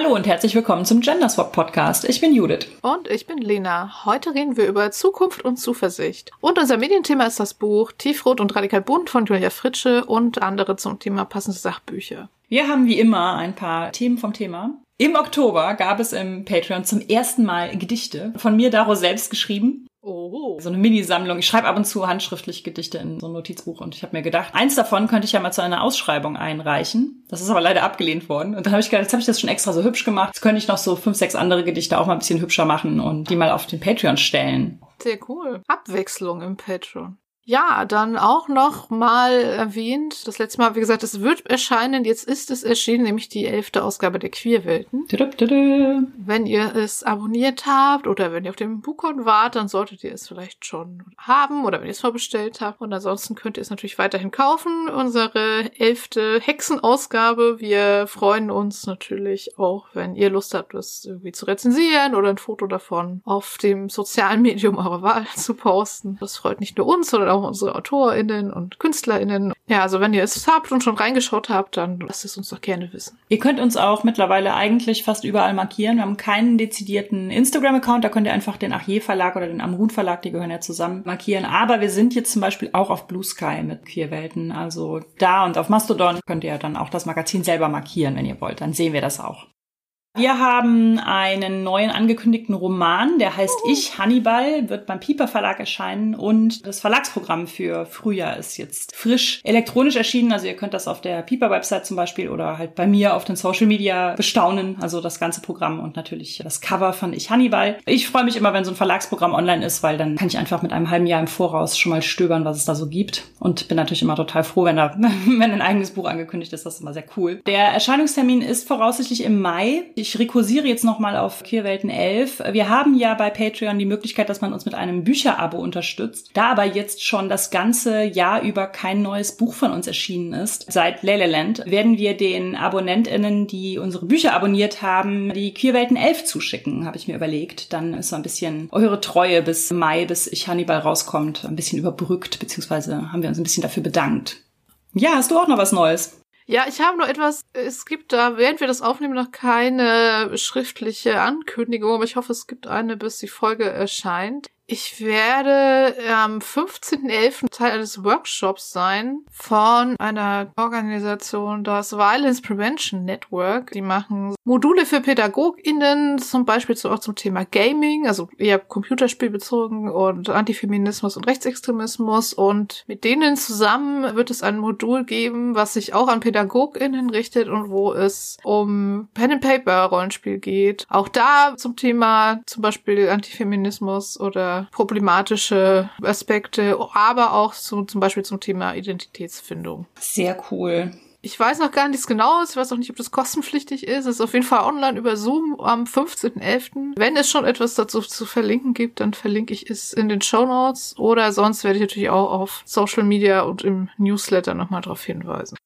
Hallo und herzlich willkommen zum Genderswap Podcast. Ich bin Judith. Und ich bin Lena. Heute reden wir über Zukunft und Zuversicht. Und unser Medienthema ist das Buch Tiefrot und Radikal Bunt von Julia Fritsche und andere zum Thema passende Sachbücher. Wir haben wie immer ein paar Themen vom Thema. Im Oktober gab es im Patreon zum ersten Mal Gedichte von mir Daro selbst geschrieben. Oh. So eine Minisammlung. Ich schreibe ab und zu handschriftlich Gedichte in so ein Notizbuch und ich habe mir gedacht, eins davon könnte ich ja mal zu einer Ausschreibung einreichen. Das ist aber leider abgelehnt worden. Und dann habe ich gedacht, jetzt habe ich das schon extra so hübsch gemacht. Jetzt könnte ich noch so fünf, sechs andere Gedichte auch mal ein bisschen hübscher machen und die mal auf den Patreon stellen. Sehr cool. Abwechslung im Patreon. Ja, dann auch noch mal erwähnt, das letzte Mal, wie gesagt, es wird erscheinen, jetzt ist es erschienen, nämlich die elfte Ausgabe der Queerwelten. Wenn ihr es abonniert habt oder wenn ihr auf dem Bukon wart, dann solltet ihr es vielleicht schon haben oder wenn ihr es vorbestellt habt. Und ansonsten könnt ihr es natürlich weiterhin kaufen. Unsere elfte Hexenausgabe. Wir freuen uns natürlich auch, wenn ihr Lust habt, das irgendwie zu rezensieren oder ein Foto davon auf dem sozialen Medium eurer Wahl zu posten. Das freut nicht nur uns, sondern auch auch unsere AutorInnen und KünstlerInnen. Ja, also wenn ihr es habt und schon reingeschaut habt, dann lasst es uns doch gerne wissen. Ihr könnt uns auch mittlerweile eigentlich fast überall markieren. Wir haben keinen dezidierten Instagram-Account, da könnt ihr einfach den Achier Verlag oder den Amrun Verlag, die gehören ja zusammen, markieren. Aber wir sind jetzt zum Beispiel auch auf Blue Sky mit Queerwelten. Also da und auf Mastodon könnt ihr dann auch das Magazin selber markieren, wenn ihr wollt. Dann sehen wir das auch. Wir haben einen neuen angekündigten Roman, der heißt oh. Ich Hannibal, wird beim Pieper Verlag erscheinen und das Verlagsprogramm für Frühjahr ist jetzt frisch elektronisch erschienen. Also ihr könnt das auf der Pieper Website zum Beispiel oder halt bei mir auf den Social Media bestaunen. Also das ganze Programm und natürlich das Cover von Ich Hannibal. Ich freue mich immer, wenn so ein Verlagsprogramm online ist, weil dann kann ich einfach mit einem halben Jahr im Voraus schon mal stöbern, was es da so gibt und bin natürlich immer total froh, wenn da wenn ein eigenes Buch angekündigt ist. Das ist immer sehr cool. Der Erscheinungstermin ist voraussichtlich im Mai. Ich ich rekursiere jetzt nochmal auf Queerwelten 11. Wir haben ja bei Patreon die Möglichkeit, dass man uns mit einem Bücherabo unterstützt. Da aber jetzt schon das ganze Jahr über kein neues Buch von uns erschienen ist, seit Leleland, werden wir den AbonnentInnen, die unsere Bücher abonniert haben, die Queerwelten 11 zuschicken, habe ich mir überlegt. Dann ist so ein bisschen eure Treue bis Mai, bis ich Hannibal rauskommt, ein bisschen überbrückt, beziehungsweise haben wir uns ein bisschen dafür bedankt. Ja, hast du auch noch was Neues? Ja, ich habe nur etwas, es gibt da, während wir das aufnehmen, noch keine schriftliche Ankündigung, aber ich hoffe, es gibt eine, bis die Folge erscheint. Ich werde am 15.11. Teil eines Workshops sein von einer Organisation, das Violence Prevention Network. Die machen Module für PädagogInnen, zum Beispiel auch zum Thema Gaming, also eher computerspielbezogen und Antifeminismus und Rechtsextremismus. Und mit denen zusammen wird es ein Modul geben, was sich auch an PädagogInnen richtet und wo es um Pen-and-Paper-Rollenspiel geht. Auch da zum Thema zum Beispiel Antifeminismus oder problematische Aspekte, aber auch so, zum Beispiel zum Thema Identitätsfindung. Sehr cool. Ich weiß noch gar nichts genaues. Ich weiß auch nicht, ob das kostenpflichtig ist. Es ist auf jeden Fall online über Zoom am 15.11. Wenn es schon etwas dazu zu verlinken gibt, dann verlinke ich es in den Show Notes. Oder sonst werde ich natürlich auch auf Social Media und im Newsletter nochmal darauf hinweisen.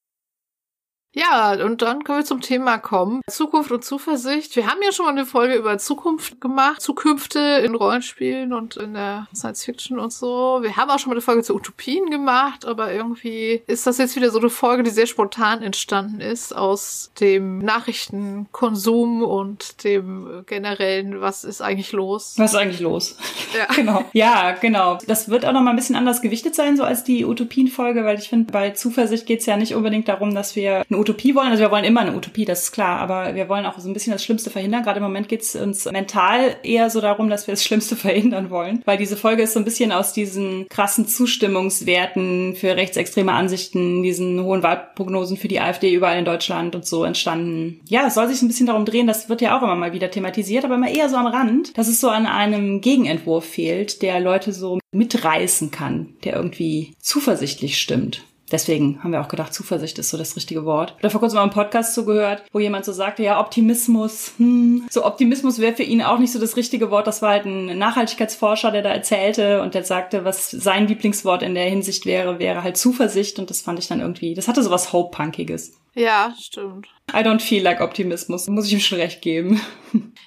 Ja, und dann können wir zum Thema kommen. Zukunft und Zuversicht. Wir haben ja schon mal eine Folge über Zukunft gemacht, Zukünfte in Rollenspielen und in der Science Fiction und so. Wir haben auch schon mal eine Folge zu Utopien gemacht, aber irgendwie ist das jetzt wieder so eine Folge, die sehr spontan entstanden ist aus dem Nachrichtenkonsum und dem generellen, was ist eigentlich los? Was ist eigentlich los? Ja, genau. Ja, genau. Das wird auch noch mal ein bisschen anders gewichtet sein, so als die Utopien-Folge, weil ich finde, bei Zuversicht geht es ja nicht unbedingt darum, dass wir eine Utopie wollen. Also wir wollen immer eine Utopie, das ist klar, aber wir wollen auch so ein bisschen das Schlimmste verhindern. Gerade im Moment geht es uns mental eher so darum, dass wir das Schlimmste verhindern wollen, weil diese Folge ist so ein bisschen aus diesen krassen Zustimmungswerten für rechtsextreme Ansichten, diesen hohen Wahlprognosen für die AfD überall in Deutschland und so entstanden. Ja, es soll sich ein bisschen darum drehen, das wird ja auch immer mal wieder thematisiert, aber immer eher so am Rand, dass es so an einem Gegenentwurf fehlt, der Leute so mitreißen kann, der irgendwie zuversichtlich stimmt. Deswegen haben wir auch gedacht, Zuversicht ist so das richtige Wort. Oder vor kurzem mal einen Podcast zugehört, wo jemand so sagte, ja, Optimismus, hm, so Optimismus wäre für ihn auch nicht so das richtige Wort. Das war halt ein Nachhaltigkeitsforscher, der da erzählte und der sagte, was sein Lieblingswort in der Hinsicht wäre, wäre halt Zuversicht und das fand ich dann irgendwie, das hatte so was Hope-Punkiges. Ja, stimmt. I don't feel like Optimismus, muss ich ihm schon recht geben.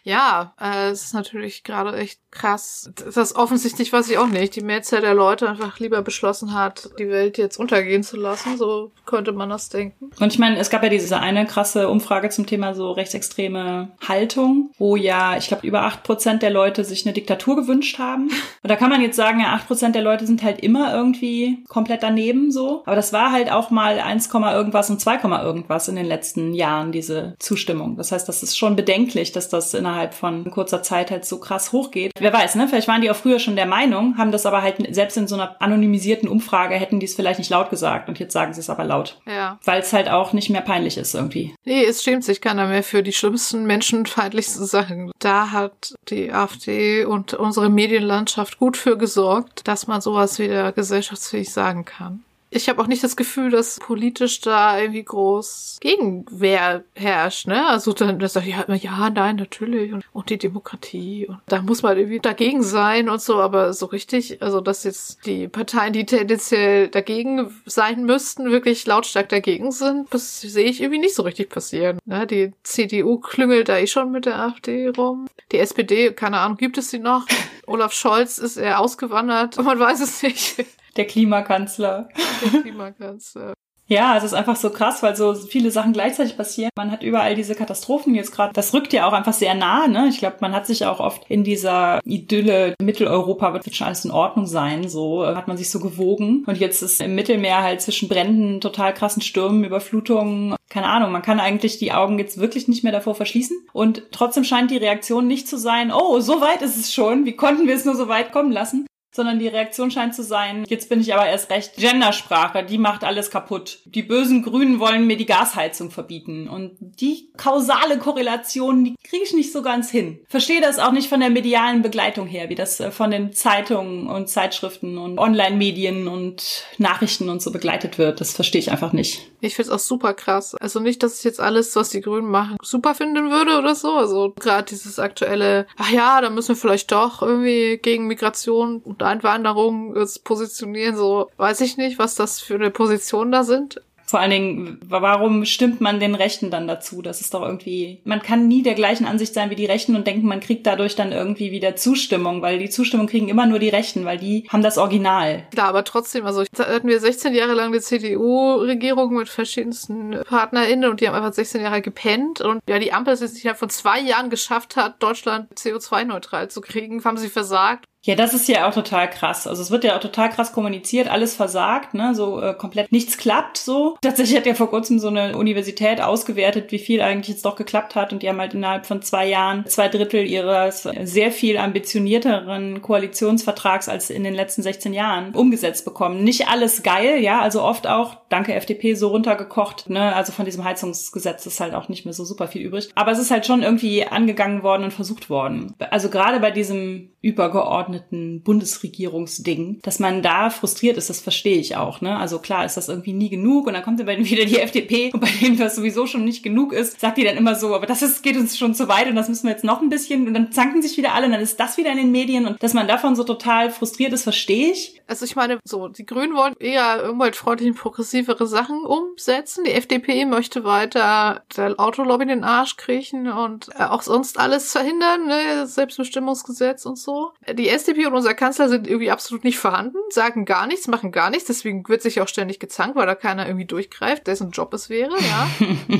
Ja, äh, es ist natürlich gerade echt krass. Das ist offensichtlich, weiß ich auch nicht, die Mehrzahl der Leute einfach lieber beschlossen hat, die Welt jetzt untergehen zu lassen. So könnte man das denken. Und ich meine, es gab ja diese eine krasse Umfrage zum Thema so rechtsextreme Haltung, wo ja, ich glaube, über acht Prozent der Leute sich eine Diktatur gewünscht haben. Und da kann man jetzt sagen, ja, acht Prozent der Leute sind halt immer irgendwie komplett daneben so. Aber das war halt auch mal 1, irgendwas und 2, irgendwas in den letzten Jahren, diese Zustimmung. Das heißt, das ist schon bedenklich, dass das innerhalb von kurzer Zeit halt so krass hochgeht. Wer weiß, ne? Vielleicht waren die auch früher schon der Meinung, haben das aber halt selbst in so einer anonymisierten Umfrage hätten die es vielleicht nicht laut gesagt und jetzt sagen sie es aber laut. Ja. Weil es halt auch nicht mehr peinlich ist irgendwie. Nee, es schämt sich keiner mehr für die schlimmsten menschenfeindlichsten Sachen. Da hat die AfD und unsere Medienlandschaft gut für gesorgt, dass man sowas wieder gesellschaftsfähig sagen kann ich habe auch nicht das Gefühl, dass politisch da irgendwie groß Gegenwehr herrscht, ne? Also dann das sagt ja, ja, nein, natürlich und, und die Demokratie und da muss man irgendwie dagegen sein und so, aber so richtig, also dass jetzt die Parteien, die tendenziell dagegen sein müssten, wirklich lautstark dagegen sind, das sehe ich irgendwie nicht so richtig passieren. Ne? Die CDU klüngelt da eh schon mit der AfD rum. Die SPD, keine Ahnung, gibt es sie noch? Olaf Scholz ist eher ausgewandert, man weiß es nicht. Der Klimakanzler. Der Klimakanzler. Ja, es ist einfach so krass, weil so viele Sachen gleichzeitig passieren. Man hat überall diese Katastrophen jetzt gerade. Das rückt ja auch einfach sehr nah, ne? Ich glaube, man hat sich auch oft in dieser Idylle Mitteleuropa wird schon alles in Ordnung sein, so hat man sich so gewogen. Und jetzt ist im Mittelmeer halt zwischen Bränden, total krassen Stürmen, Überflutungen, keine Ahnung, man kann eigentlich die Augen jetzt wirklich nicht mehr davor verschließen. Und trotzdem scheint die Reaktion nicht zu sein, oh, so weit ist es schon, wie konnten wir es nur so weit kommen lassen? Sondern die Reaktion scheint zu sein, jetzt bin ich aber erst recht Gendersprache, die macht alles kaputt. Die bösen Grünen wollen mir die Gasheizung verbieten. Und die kausale Korrelation, die kriege ich nicht so ganz hin. Verstehe das auch nicht von der medialen Begleitung her, wie das äh, von den Zeitungen und Zeitschriften und Online-Medien und Nachrichten und so begleitet wird. Das verstehe ich einfach nicht. Ich finde es auch super krass. Also nicht, dass ich jetzt alles, was die Grünen machen, super finden würde oder so. Also gerade dieses aktuelle, ach ja, da müssen wir vielleicht doch irgendwie gegen Migration und Einwanderung positionieren, so weiß ich nicht, was das für eine Position da sind. Vor allen Dingen, warum stimmt man den Rechten dann dazu? Das ist doch irgendwie, man kann nie der gleichen Ansicht sein wie die Rechten und denken, man kriegt dadurch dann irgendwie wieder Zustimmung, weil die Zustimmung kriegen immer nur die Rechten, weil die haben das Original. Klar, aber trotzdem, also hatten wir 16 Jahre lang die CDU-Regierung mit verschiedensten PartnerInnen und die haben einfach 16 Jahre gepennt und ja, die Ampel es jetzt nicht von zwei Jahren geschafft hat, Deutschland CO2-neutral zu kriegen, haben sie versagt. Ja, das ist ja auch total krass. Also es wird ja auch total krass kommuniziert, alles versagt, ne, so äh, komplett nichts klappt so. Tatsächlich hat ja vor kurzem so eine Universität ausgewertet, wie viel eigentlich jetzt doch geklappt hat und die haben halt innerhalb von zwei Jahren zwei Drittel ihres sehr viel ambitionierteren Koalitionsvertrags als in den letzten 16 Jahren umgesetzt bekommen. Nicht alles geil, ja, also oft auch, danke FDP, so runtergekocht, ne, also von diesem Heizungsgesetz ist halt auch nicht mehr so super viel übrig. Aber es ist halt schon irgendwie angegangen worden und versucht worden. Also gerade bei diesem übergeordneten Bundesregierungsding, dass man da frustriert ist, das verstehe ich auch. Ne? Also klar ist das irgendwie nie genug und dann kommt dann wieder die FDP und bei dem das sowieso schon nicht genug ist, sagt die dann immer so, aber das ist, geht uns schon zu weit und das müssen wir jetzt noch ein bisschen und dann zanken sich wieder alle und dann ist das wieder in den Medien und dass man davon so total frustriert ist, verstehe ich. Also ich meine, so, die Grünen wollen eher umweltfreundlich und progressivere Sachen umsetzen. Die FDP möchte weiter der Autolobby in den Arsch kriechen und äh, auch sonst alles verhindern, ne? Selbstbestimmungsgesetz und so. Die SDP und unser Kanzler sind irgendwie absolut nicht vorhanden, sagen gar nichts, machen gar nichts, deswegen wird sich auch ständig gezankt, weil da keiner irgendwie durchgreift, dessen Job es wäre, ja.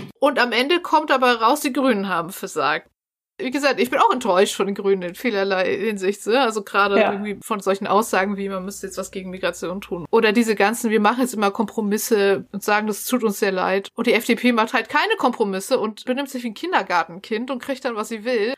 und am Ende kommt aber raus, die Grünen haben versagt. Wie gesagt, ich bin auch enttäuscht von den Grünen in vielerlei Hinsicht. Ne? Also gerade ja. irgendwie von solchen Aussagen wie, man müsste jetzt was gegen Migration tun. Oder diese ganzen, wir machen jetzt immer Kompromisse und sagen, das tut uns sehr leid. Und die FDP macht halt keine Kompromisse und benimmt sich wie ein Kindergartenkind und kriegt dann, was sie will.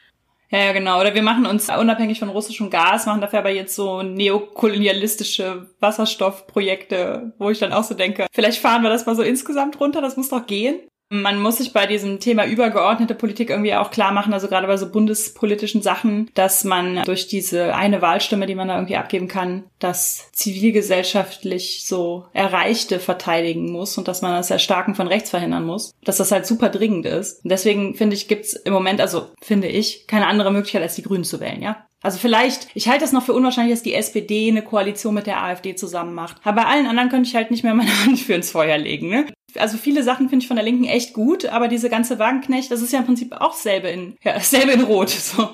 Ja, ja, genau. Oder wir machen uns unabhängig von russischem Gas, machen dafür aber jetzt so neokolonialistische Wasserstoffprojekte, wo ich dann auch so denke, vielleicht fahren wir das mal so insgesamt runter, das muss doch gehen. Man muss sich bei diesem Thema übergeordnete Politik irgendwie auch klar machen, also gerade bei so bundespolitischen Sachen, dass man durch diese eine Wahlstimme, die man da irgendwie abgeben kann, das zivilgesellschaftlich so Erreichte verteidigen muss und dass man das Erstarken von rechts verhindern muss, dass das halt super dringend ist. Und deswegen finde ich, gibt's im Moment, also finde ich, keine andere Möglichkeit, als die Grünen zu wählen, ja? Also vielleicht, ich halte es noch für unwahrscheinlich, dass die SPD eine Koalition mit der AfD zusammen macht. Aber bei allen anderen könnte ich halt nicht mehr meine Hand für ins Feuer legen. Ne? Also viele Sachen finde ich von der Linken echt gut, aber diese ganze Wagenknecht, das ist ja im Prinzip auch selbe in, ja, selbe in Rot. So.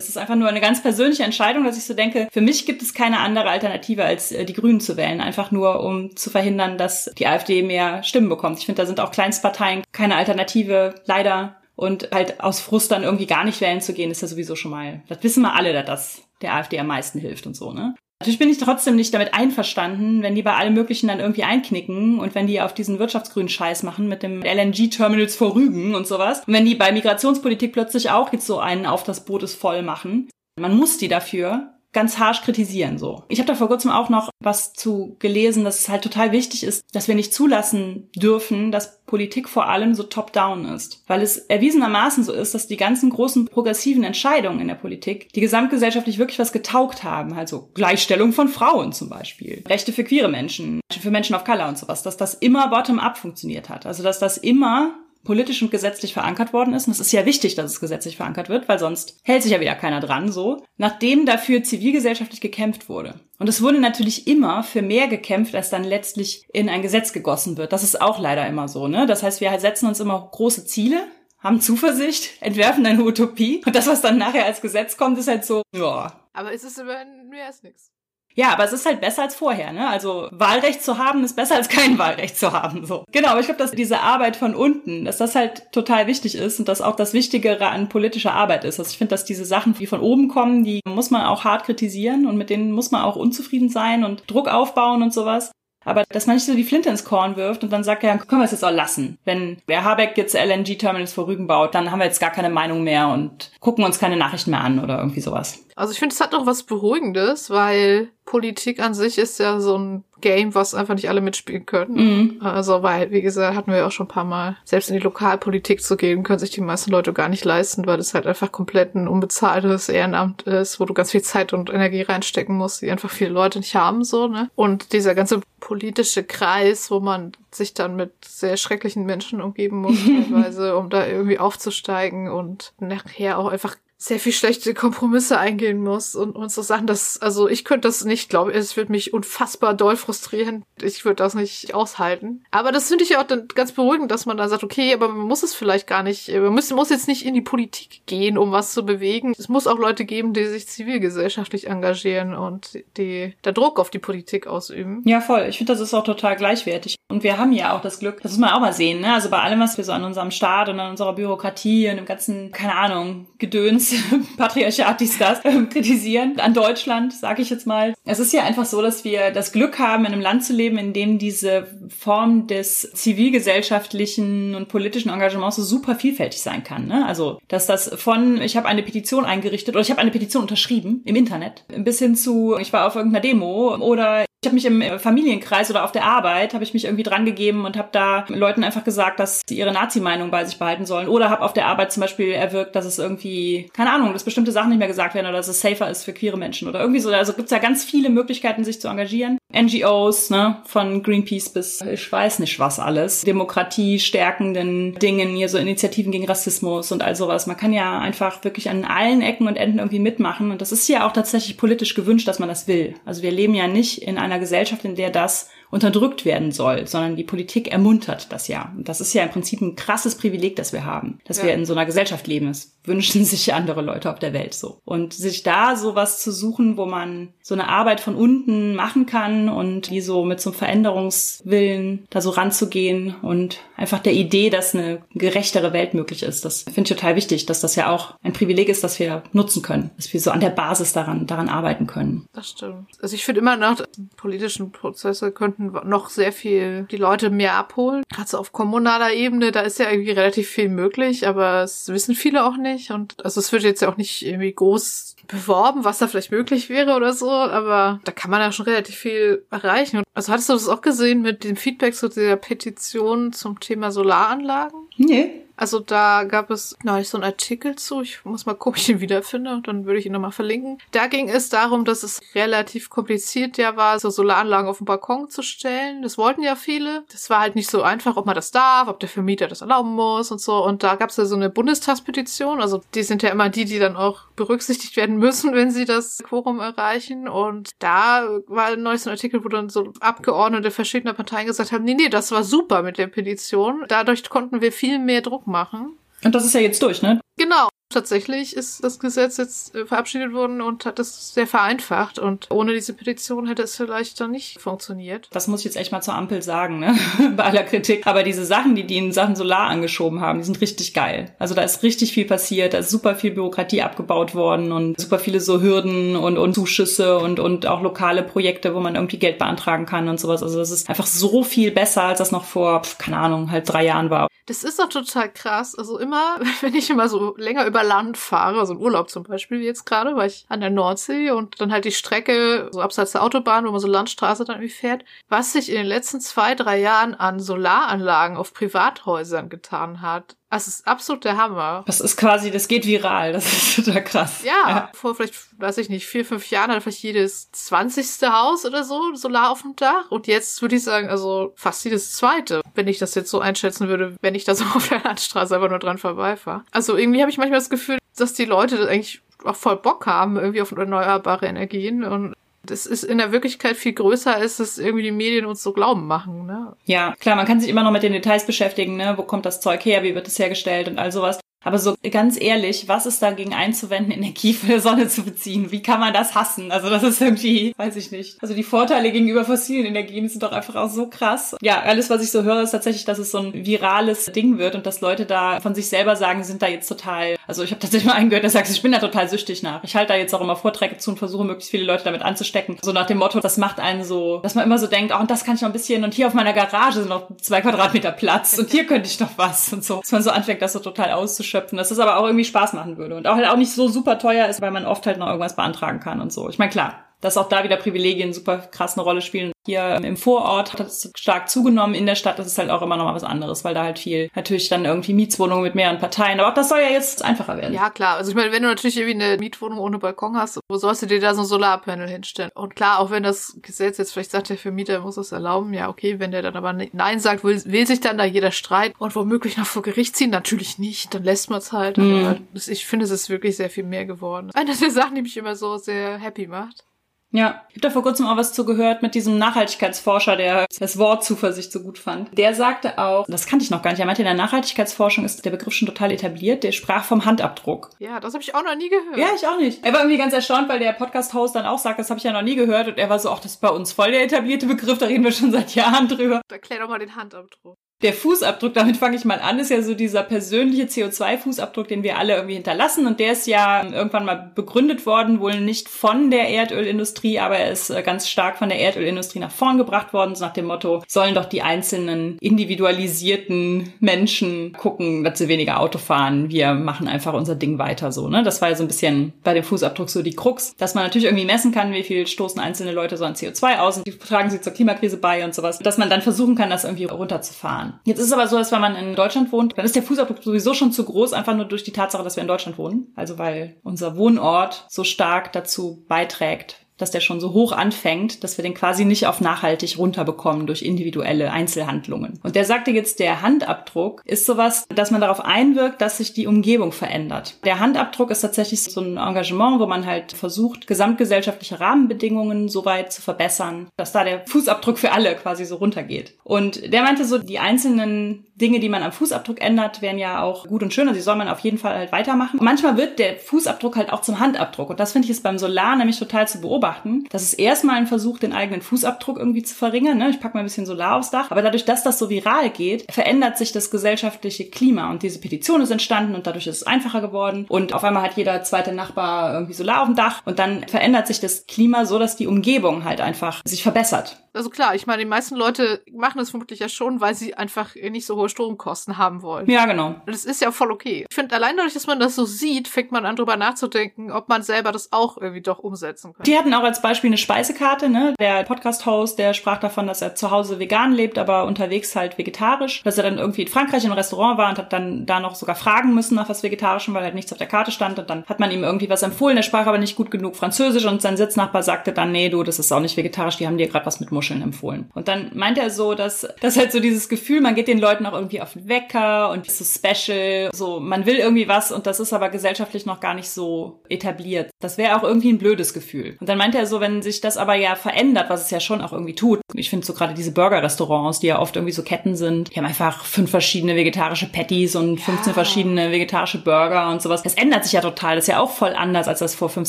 Es ist einfach nur eine ganz persönliche Entscheidung, dass ich so denke, für mich gibt es keine andere Alternative, als äh, die Grünen zu wählen. Einfach nur, um zu verhindern, dass die AfD mehr Stimmen bekommt. Ich finde, da sind auch Kleinstparteien keine Alternative, leider. Und halt aus Frust dann irgendwie gar nicht wählen zu gehen, ist ja sowieso schon mal, das wissen wir alle, dass das der AfD am meisten hilft und so, ne? Natürlich bin ich trotzdem nicht damit einverstanden, wenn die bei allem Möglichen dann irgendwie einknicken und wenn die auf diesen wirtschaftsgrünen Scheiß machen mit dem LNG-Terminals vor Rügen und sowas. Und wenn die bei Migrationspolitik plötzlich auch jetzt so einen auf das Boot ist voll machen. Man muss die dafür ganz harsch kritisieren so. Ich habe da vor kurzem auch noch was zu gelesen, dass es halt total wichtig ist, dass wir nicht zulassen dürfen, dass Politik vor allem so top-down ist, weil es erwiesenermaßen so ist, dass die ganzen großen progressiven Entscheidungen in der Politik die gesamtgesellschaftlich wirklich was getaugt haben, also Gleichstellung von Frauen zum Beispiel, Rechte für queere Menschen, für Menschen of Color und sowas, dass das immer bottom-up funktioniert hat, also dass das immer politisch und gesetzlich verankert worden ist. Und es ist ja wichtig, dass es gesetzlich verankert wird, weil sonst hält sich ja wieder keiner dran, so. Nachdem dafür zivilgesellschaftlich gekämpft wurde. Und es wurde natürlich immer für mehr gekämpft, als dann letztlich in ein Gesetz gegossen wird. Das ist auch leider immer so, ne? Das heißt, wir setzen uns immer große Ziele, haben Zuversicht, entwerfen eine Utopie. Und das, was dann nachher als Gesetz kommt, ist halt so, ja. Aber ist es immerhin mehr als nichts. Ja, aber es ist halt besser als vorher, ne? Also Wahlrecht zu haben ist besser als kein Wahlrecht zu haben, so. Genau, aber ich glaube, dass diese Arbeit von unten, dass das halt total wichtig ist und dass auch das Wichtigere an politischer Arbeit ist. Also ich finde, dass diese Sachen, die von oben kommen, die muss man auch hart kritisieren und mit denen muss man auch unzufrieden sein und Druck aufbauen und sowas. Aber dass man nicht so die Flinte ins Korn wirft und dann sagt, ja, können wir es jetzt auch lassen. Wenn der Habeck jetzt LNG-Terminals vor Rügen baut, dann haben wir jetzt gar keine Meinung mehr und gucken uns keine Nachrichten mehr an oder irgendwie sowas. Also ich finde, es hat noch was Beruhigendes, weil Politik an sich ist ja so ein Game, was einfach nicht alle mitspielen können. Mhm. Also, weil, wie gesagt, hatten wir auch schon ein paar Mal, selbst in die Lokalpolitik zu gehen, können sich die meisten Leute gar nicht leisten, weil das halt einfach komplett ein unbezahltes Ehrenamt ist, wo du ganz viel Zeit und Energie reinstecken musst, die einfach viele Leute nicht haben, so, ne? Und dieser ganze politische Kreis, wo man sich dann mit sehr schrecklichen Menschen umgeben muss, teilweise, um da irgendwie aufzusteigen und nachher auch einfach sehr viel schlechte Kompromisse eingehen muss und, und so Sachen, das, also ich könnte das nicht, glaube ich, es würde mich unfassbar doll frustrieren. Ich würde das nicht aushalten. Aber das finde ich ja auch dann ganz beruhigend, dass man dann sagt, okay, aber man muss es vielleicht gar nicht, man muss, muss jetzt nicht in die Politik gehen, um was zu bewegen. Es muss auch Leute geben, die sich zivilgesellschaftlich engagieren und die da Druck auf die Politik ausüben. Ja, voll. Ich finde, das ist auch total gleichwertig. Und wir haben ja auch das Glück, das muss man auch mal sehen, ne? Also bei allem, was wir so an unserem Staat und an unserer Bürokratie und dem ganzen, keine Ahnung, Gedöns Patriarchat, dies, das, äh, kritisieren an Deutschland, sage ich jetzt mal. Es ist ja einfach so, dass wir das Glück haben, in einem Land zu leben, in dem diese Form des zivilgesellschaftlichen und politischen Engagements so super vielfältig sein kann. Ne? Also, dass das von, ich habe eine Petition eingerichtet oder ich habe eine Petition unterschrieben im Internet, bis hin zu, ich war auf irgendeiner Demo oder ich habe mich im Familienkreis oder auf der Arbeit habe ich mich irgendwie dran gegeben und habe da Leuten einfach gesagt, dass sie ihre Nazi-Meinung bei sich behalten sollen. Oder habe auf der Arbeit zum Beispiel erwirkt, dass es irgendwie, keine Ahnung, dass bestimmte Sachen nicht mehr gesagt werden oder dass es safer ist für queere Menschen oder irgendwie so. Also gibt's ja ganz viele Möglichkeiten, sich zu engagieren. NGOs, ne, von Greenpeace bis ich weiß nicht was alles. Demokratie stärkenden Dingen, hier so Initiativen gegen Rassismus und all sowas. Man kann ja einfach wirklich an allen Ecken und Enden irgendwie mitmachen. Und das ist ja auch tatsächlich politisch gewünscht, dass man das will. Also wir leben ja nicht in einer Gesellschaft, in der das unterdrückt werden soll, sondern die Politik ermuntert das ja. Und das ist ja im Prinzip ein krasses Privileg, das wir haben, dass ja. wir in so einer Gesellschaft leben. Das wünschen sich andere Leute auf der Welt so. Und sich da sowas zu suchen, wo man so eine Arbeit von unten machen kann und die so mit so einem Veränderungswillen da so ranzugehen und einfach der Idee, dass eine gerechtere Welt möglich ist, das finde ich total wichtig, dass das ja auch ein Privileg ist, das wir nutzen können, dass wir so an der Basis daran, daran arbeiten können. Das stimmt. Also ich finde immer noch, politischen Prozesse könnten noch sehr viel die Leute mehr abholen. Also auf kommunaler Ebene, da ist ja irgendwie relativ viel möglich, aber es wissen viele auch nicht. Und also es wird jetzt ja auch nicht irgendwie groß beworben, was da vielleicht möglich wäre oder so, aber da kann man ja schon relativ viel erreichen. Also hattest du das auch gesehen mit dem Feedback zu der Petition zum Thema Solaranlagen? Nee. Also da gab es neulich so einen Artikel zu. Ich muss mal gucken, ob ich ihn wiederfinde dann würde ich ihn nochmal verlinken. Da ging es darum, dass es relativ kompliziert ja war, so Solaranlagen auf dem Balkon zu stellen. Das wollten ja viele. Das war halt nicht so einfach, ob man das darf, ob der Vermieter das erlauben muss und so. Und da gab es ja so eine Bundestagspetition. Also die sind ja immer die, die dann auch berücksichtigt werden müssen, wenn sie das Quorum erreichen. Und da war neulich so ein Artikel, wo dann so Abgeordnete verschiedener Parteien gesagt haben, nee, nee, das war super mit der Petition. Dadurch konnten wir viel mehr Druck machen. Und das ist ja jetzt durch, ne? Genau. Tatsächlich ist das Gesetz jetzt äh, verabschiedet worden und hat es sehr vereinfacht. Und ohne diese Petition hätte es vielleicht dann nicht funktioniert. Das muss ich jetzt echt mal zur Ampel sagen, ne? Bei aller Kritik. Aber diese Sachen, die die in Sachen Solar angeschoben haben, die sind richtig geil. Also da ist richtig viel passiert, da ist super viel Bürokratie abgebaut worden und super viele so Hürden und, und Zuschüsse und, und auch lokale Projekte, wo man irgendwie Geld beantragen kann und sowas. Also das ist einfach so viel besser, als das noch vor, keine Ahnung, halt drei Jahren war. Das ist doch total krass. Also immer, wenn ich immer so länger über Land fahre, also im Urlaub zum Beispiel, wie jetzt gerade, war ich an der Nordsee und dann halt die Strecke so abseits der Autobahn, wo man so Landstraße dann irgendwie fährt, was sich in den letzten zwei, drei Jahren an Solaranlagen auf Privathäusern getan hat. Das ist absolut der Hammer. Das ist quasi, das geht viral. Das ist total krass. Ja, ja, vor vielleicht, weiß ich nicht, vier, fünf Jahren hat vielleicht jedes zwanzigste Haus oder so Solar auf dem Dach. Und jetzt würde ich sagen, also fast jedes zweite, wenn ich das jetzt so einschätzen würde, wenn ich da so auf der Landstraße einfach nur dran vorbeifahre. Also irgendwie habe ich manchmal das Gefühl, dass die Leute eigentlich auch voll Bock haben, irgendwie auf erneuerbare Energien und das ist in der Wirklichkeit viel größer, als es irgendwie die Medien uns so glauben machen. Ne? Ja, klar, man kann sich immer noch mit den Details beschäftigen, ne? Wo kommt das Zeug her, wie wird es hergestellt und all sowas. Aber so ganz ehrlich, was ist dagegen einzuwenden, Energie von der Sonne zu beziehen? Wie kann man das hassen? Also das ist irgendwie, weiß ich nicht. Also die Vorteile gegenüber fossilen Energien sind doch einfach auch so krass. Ja, alles, was ich so höre, ist tatsächlich, dass es so ein virales Ding wird und dass Leute da von sich selber sagen, sind da jetzt total. Also ich habe tatsächlich mal einen gehört, der sagt, ich bin da total süchtig nach. Ich halte da jetzt auch immer Vorträge zu und versuche möglichst viele Leute damit anzustecken. So nach dem Motto, das macht einen so, dass man immer so denkt, oh, und das kann ich noch ein bisschen und hier auf meiner Garage sind noch zwei Quadratmeter Platz und hier könnte ich noch was und so. Dass man so anfängt, das so total auszuschöpfen schöpfen, dass es aber auch irgendwie Spaß machen würde und auch halt auch nicht so super teuer ist, weil man oft halt noch irgendwas beantragen kann und so. Ich meine, klar, dass auch da wieder Privilegien super krass eine Rolle spielen. Hier im Vorort hat es stark zugenommen. In der Stadt ist halt auch immer noch mal was anderes, weil da halt viel natürlich dann irgendwie Mietswohnungen mit mehreren Parteien. Aber auch das soll ja jetzt einfacher werden. Ja, klar. Also ich meine, wenn du natürlich irgendwie eine Mietwohnung ohne Balkon hast, wo sollst du dir da so ein Solarpanel hinstellen? Und klar, auch wenn das Gesetz jetzt vielleicht sagt, der Vermieter muss das erlauben, ja, okay, wenn der dann aber Nein sagt, will, will sich dann da jeder Streit und womöglich noch vor Gericht ziehen? Natürlich nicht, dann lässt man es halt. Mhm. Aber ich finde, es ist wirklich sehr viel mehr geworden. Eine der Sachen, die mich immer so sehr happy macht. Ja, ich habe da vor kurzem auch was zugehört mit diesem Nachhaltigkeitsforscher, der das Wort Zuversicht so gut fand. Der sagte auch, das kannte ich noch gar nicht, er meinte, in der Nachhaltigkeitsforschung ist der Begriff schon total etabliert, der sprach vom Handabdruck. Ja, das habe ich auch noch nie gehört. Ja, ich auch nicht. Er war irgendwie ganz erstaunt, weil der Podcast-Host dann auch sagt, das habe ich ja noch nie gehört und er war so, ach, das ist bei uns voll der etablierte Begriff, da reden wir schon seit Jahren drüber. Erklär doch mal den Handabdruck. Der Fußabdruck, damit fange ich mal an, ist ja so dieser persönliche CO2-Fußabdruck, den wir alle irgendwie hinterlassen. Und der ist ja irgendwann mal begründet worden, wohl nicht von der Erdölindustrie, aber er ist äh, ganz stark von der Erdölindustrie nach vorn gebracht worden, so nach dem Motto, sollen doch die einzelnen individualisierten Menschen gucken, dass sie weniger Auto fahren. Wir machen einfach unser Ding weiter so. Ne? Das war ja so ein bisschen bei dem Fußabdruck so die Krux, dass man natürlich irgendwie messen kann, wie viel stoßen einzelne Leute so an CO2 aus und wie tragen sie zur Klimakrise bei und sowas, dass man dann versuchen kann, das irgendwie runterzufahren fahren. Jetzt ist es aber so, dass wenn man in Deutschland wohnt, dann ist der Fußabdruck sowieso schon zu groß, einfach nur durch die Tatsache, dass wir in Deutschland wohnen. Also weil unser Wohnort so stark dazu beiträgt, dass der schon so hoch anfängt, dass wir den quasi nicht auf nachhaltig runterbekommen durch individuelle Einzelhandlungen. Und der sagte jetzt, der Handabdruck ist sowas, dass man darauf einwirkt, dass sich die Umgebung verändert. Der Handabdruck ist tatsächlich so ein Engagement, wo man halt versucht, gesamtgesellschaftliche Rahmenbedingungen so weit zu verbessern, dass da der Fußabdruck für alle quasi so runtergeht. Und der meinte so, die einzelnen Dinge, die man am Fußabdruck ändert, wären ja auch gut und schön. Also die soll man auf jeden Fall halt weitermachen. manchmal wird der Fußabdruck halt auch zum Handabdruck. Und das finde ich ist beim Solar nämlich total zu beobachten beobachten. Das ist erstmal ein Versuch, den eigenen Fußabdruck irgendwie zu verringern. Ne? Ich packe mal ein bisschen Solar aufs Dach. Aber dadurch, dass das so viral geht, verändert sich das gesellschaftliche Klima. Und diese Petition ist entstanden und dadurch ist es einfacher geworden. Und auf einmal hat jeder zweite Nachbar irgendwie Solar auf dem Dach. Und dann verändert sich das Klima so, dass die Umgebung halt einfach sich verbessert. Also klar, ich meine, die meisten Leute machen das vermutlich ja schon, weil sie einfach nicht so hohe Stromkosten haben wollen. Ja, genau. Und das ist ja voll okay. Ich finde, allein dadurch, dass man das so sieht, fängt man an, drüber nachzudenken, ob man selber das auch irgendwie doch umsetzen kann. Die hatten auch als Beispiel eine Speisekarte, ne? Der Podcast-Host, der sprach davon, dass er zu Hause vegan lebt, aber unterwegs halt vegetarisch. Dass er dann irgendwie in Frankreich im Restaurant war und hat dann da noch sogar fragen müssen nach was Vegetarischem, weil halt nichts auf der Karte stand. Und dann hat man ihm irgendwie was empfohlen. Er sprach aber nicht gut genug Französisch und sein Sitznachbar sagte dann, nee, du, das ist auch nicht vegetarisch, die haben dir gerade was mit Muscheln empfohlen. Und dann meint er so, dass das halt so dieses Gefühl, man geht den Leuten auch irgendwie auf den Wecker und ist so special, so man will irgendwie was und das ist aber gesellschaftlich noch gar nicht so etabliert. Das wäre auch irgendwie ein blödes Gefühl. Und dann meint er so, wenn sich das aber ja verändert, was es ja schon auch irgendwie tut. Ich finde so gerade diese Burger-Restaurants, die ja oft irgendwie so Ketten sind, die haben einfach fünf verschiedene vegetarische Patties und 15 verschiedene vegetarische Burger und sowas. Das ändert sich ja total. Das ist ja auch voll anders, als das vor fünf,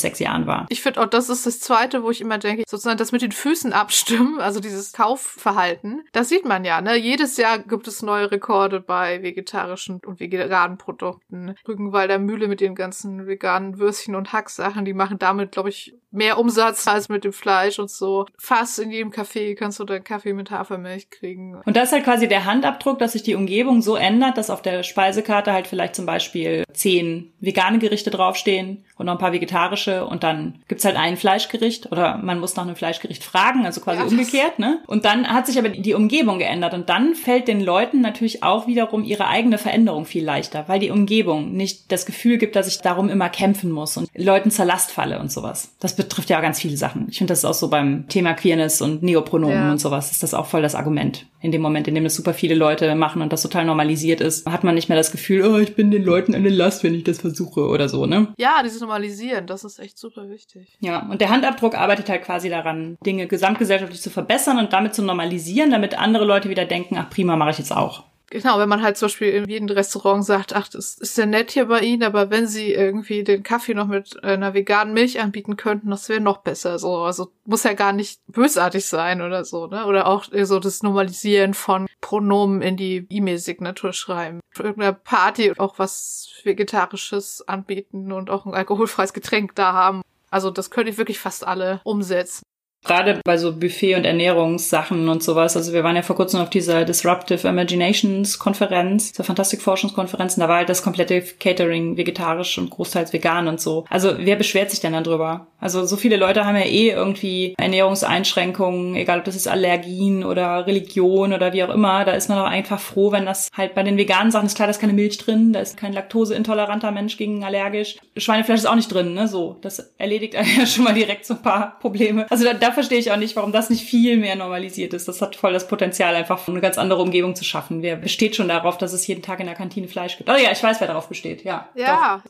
sechs Jahren war. Ich finde auch, das ist das Zweite, wo ich immer denke, sozusagen das mit den Füßen abstimmen, also dieses Kaufverhalten. Das sieht man ja, ne? Jedes Jahr gibt es neue Rekorde bei vegetarischen und veganen Produkten. Rügenwalder Mühle mit den ganzen veganen Würstchen und Hacksachen, die machen damit, glaube ich, mehr Umsatz als mit dem Fleisch und so. Fast in jedem Café kannst du deinen Kaffee mit Hafermilch kriegen. Und das ist halt quasi der Handabdruck, dass sich die Umgebung so ändert, dass auf der Speisekarte halt vielleicht zum Beispiel zehn vegane Gerichte draufstehen und noch ein paar vegetarische und dann gibt's halt ein Fleischgericht oder man muss nach einem Fleischgericht fragen, also quasi Ja, umgekehrt, ne? Und dann hat sich aber die Umgebung geändert und dann fällt den Leuten natürlich auch wiederum ihre eigene Veränderung viel leichter, weil die Umgebung nicht das Gefühl gibt, dass ich darum immer kämpfen muss und Leuten zur Last falle und sowas. Das betrifft ja ganz viele Sachen. Ich finde, das ist auch so beim Thema Queerness und Neopronomen Ja. und sowas, ist das auch voll das Argument. In dem Moment, in dem das super viele Leute machen und das total normalisiert ist, hat man nicht mehr das Gefühl, oh, ich bin den Leuten eine Last, wenn ich das versuche oder so, ne? Ja, dieses Normalisieren, das ist echt super wichtig. Ja, und der Handabdruck arbeitet halt quasi daran, Dinge gesamtgesellschaftlich zu verbessern und damit zu normalisieren, damit andere Leute wieder denken, ach prima, mache ich jetzt auch. Genau, wenn man halt zum Beispiel in jedem Restaurant sagt, ach, das ist ja nett hier bei Ihnen, aber wenn Sie irgendwie den Kaffee noch mit einer veganen Milch anbieten könnten, das wäre noch besser. So, also muss ja gar nicht bösartig sein oder so, ne? Oder auch so das Normalisieren von Pronomen in die E-Mail-Signatur schreiben. Für irgendeine Party auch was Vegetarisches anbieten und auch ein alkoholfreies Getränk da haben. Also das könnte ich wirklich fast alle umsetzen. Gerade bei so Buffet- und Ernährungssachen und sowas. Also wir waren ja vor kurzem auf dieser Disruptive Imaginations Konferenz, dieser Fantastik-Forschungskonferenz. und Da war halt das komplette Catering vegetarisch und großteils vegan und so. Also wer beschwert sich denn dann drüber? Also so viele Leute haben ja eh irgendwie Ernährungseinschränkungen, egal ob das ist Allergien oder Religion oder wie auch immer. Da ist man doch einfach froh, wenn das halt bei den veganen Sachen ist klar, da ist keine Milch drin, da ist kein laktoseintoleranter Mensch gegen allergisch. Schweinefleisch ist auch nicht drin, ne? So, das erledigt ja schon mal direkt so ein paar Probleme. Also da, da verstehe ich auch nicht, warum das nicht viel mehr normalisiert ist. Das hat voll das Potenzial, einfach eine ganz andere Umgebung zu schaffen. Wer besteht schon darauf, dass es jeden Tag in der Kantine Fleisch gibt? Oh ja, ich weiß, wer darauf besteht. Ja. Ja.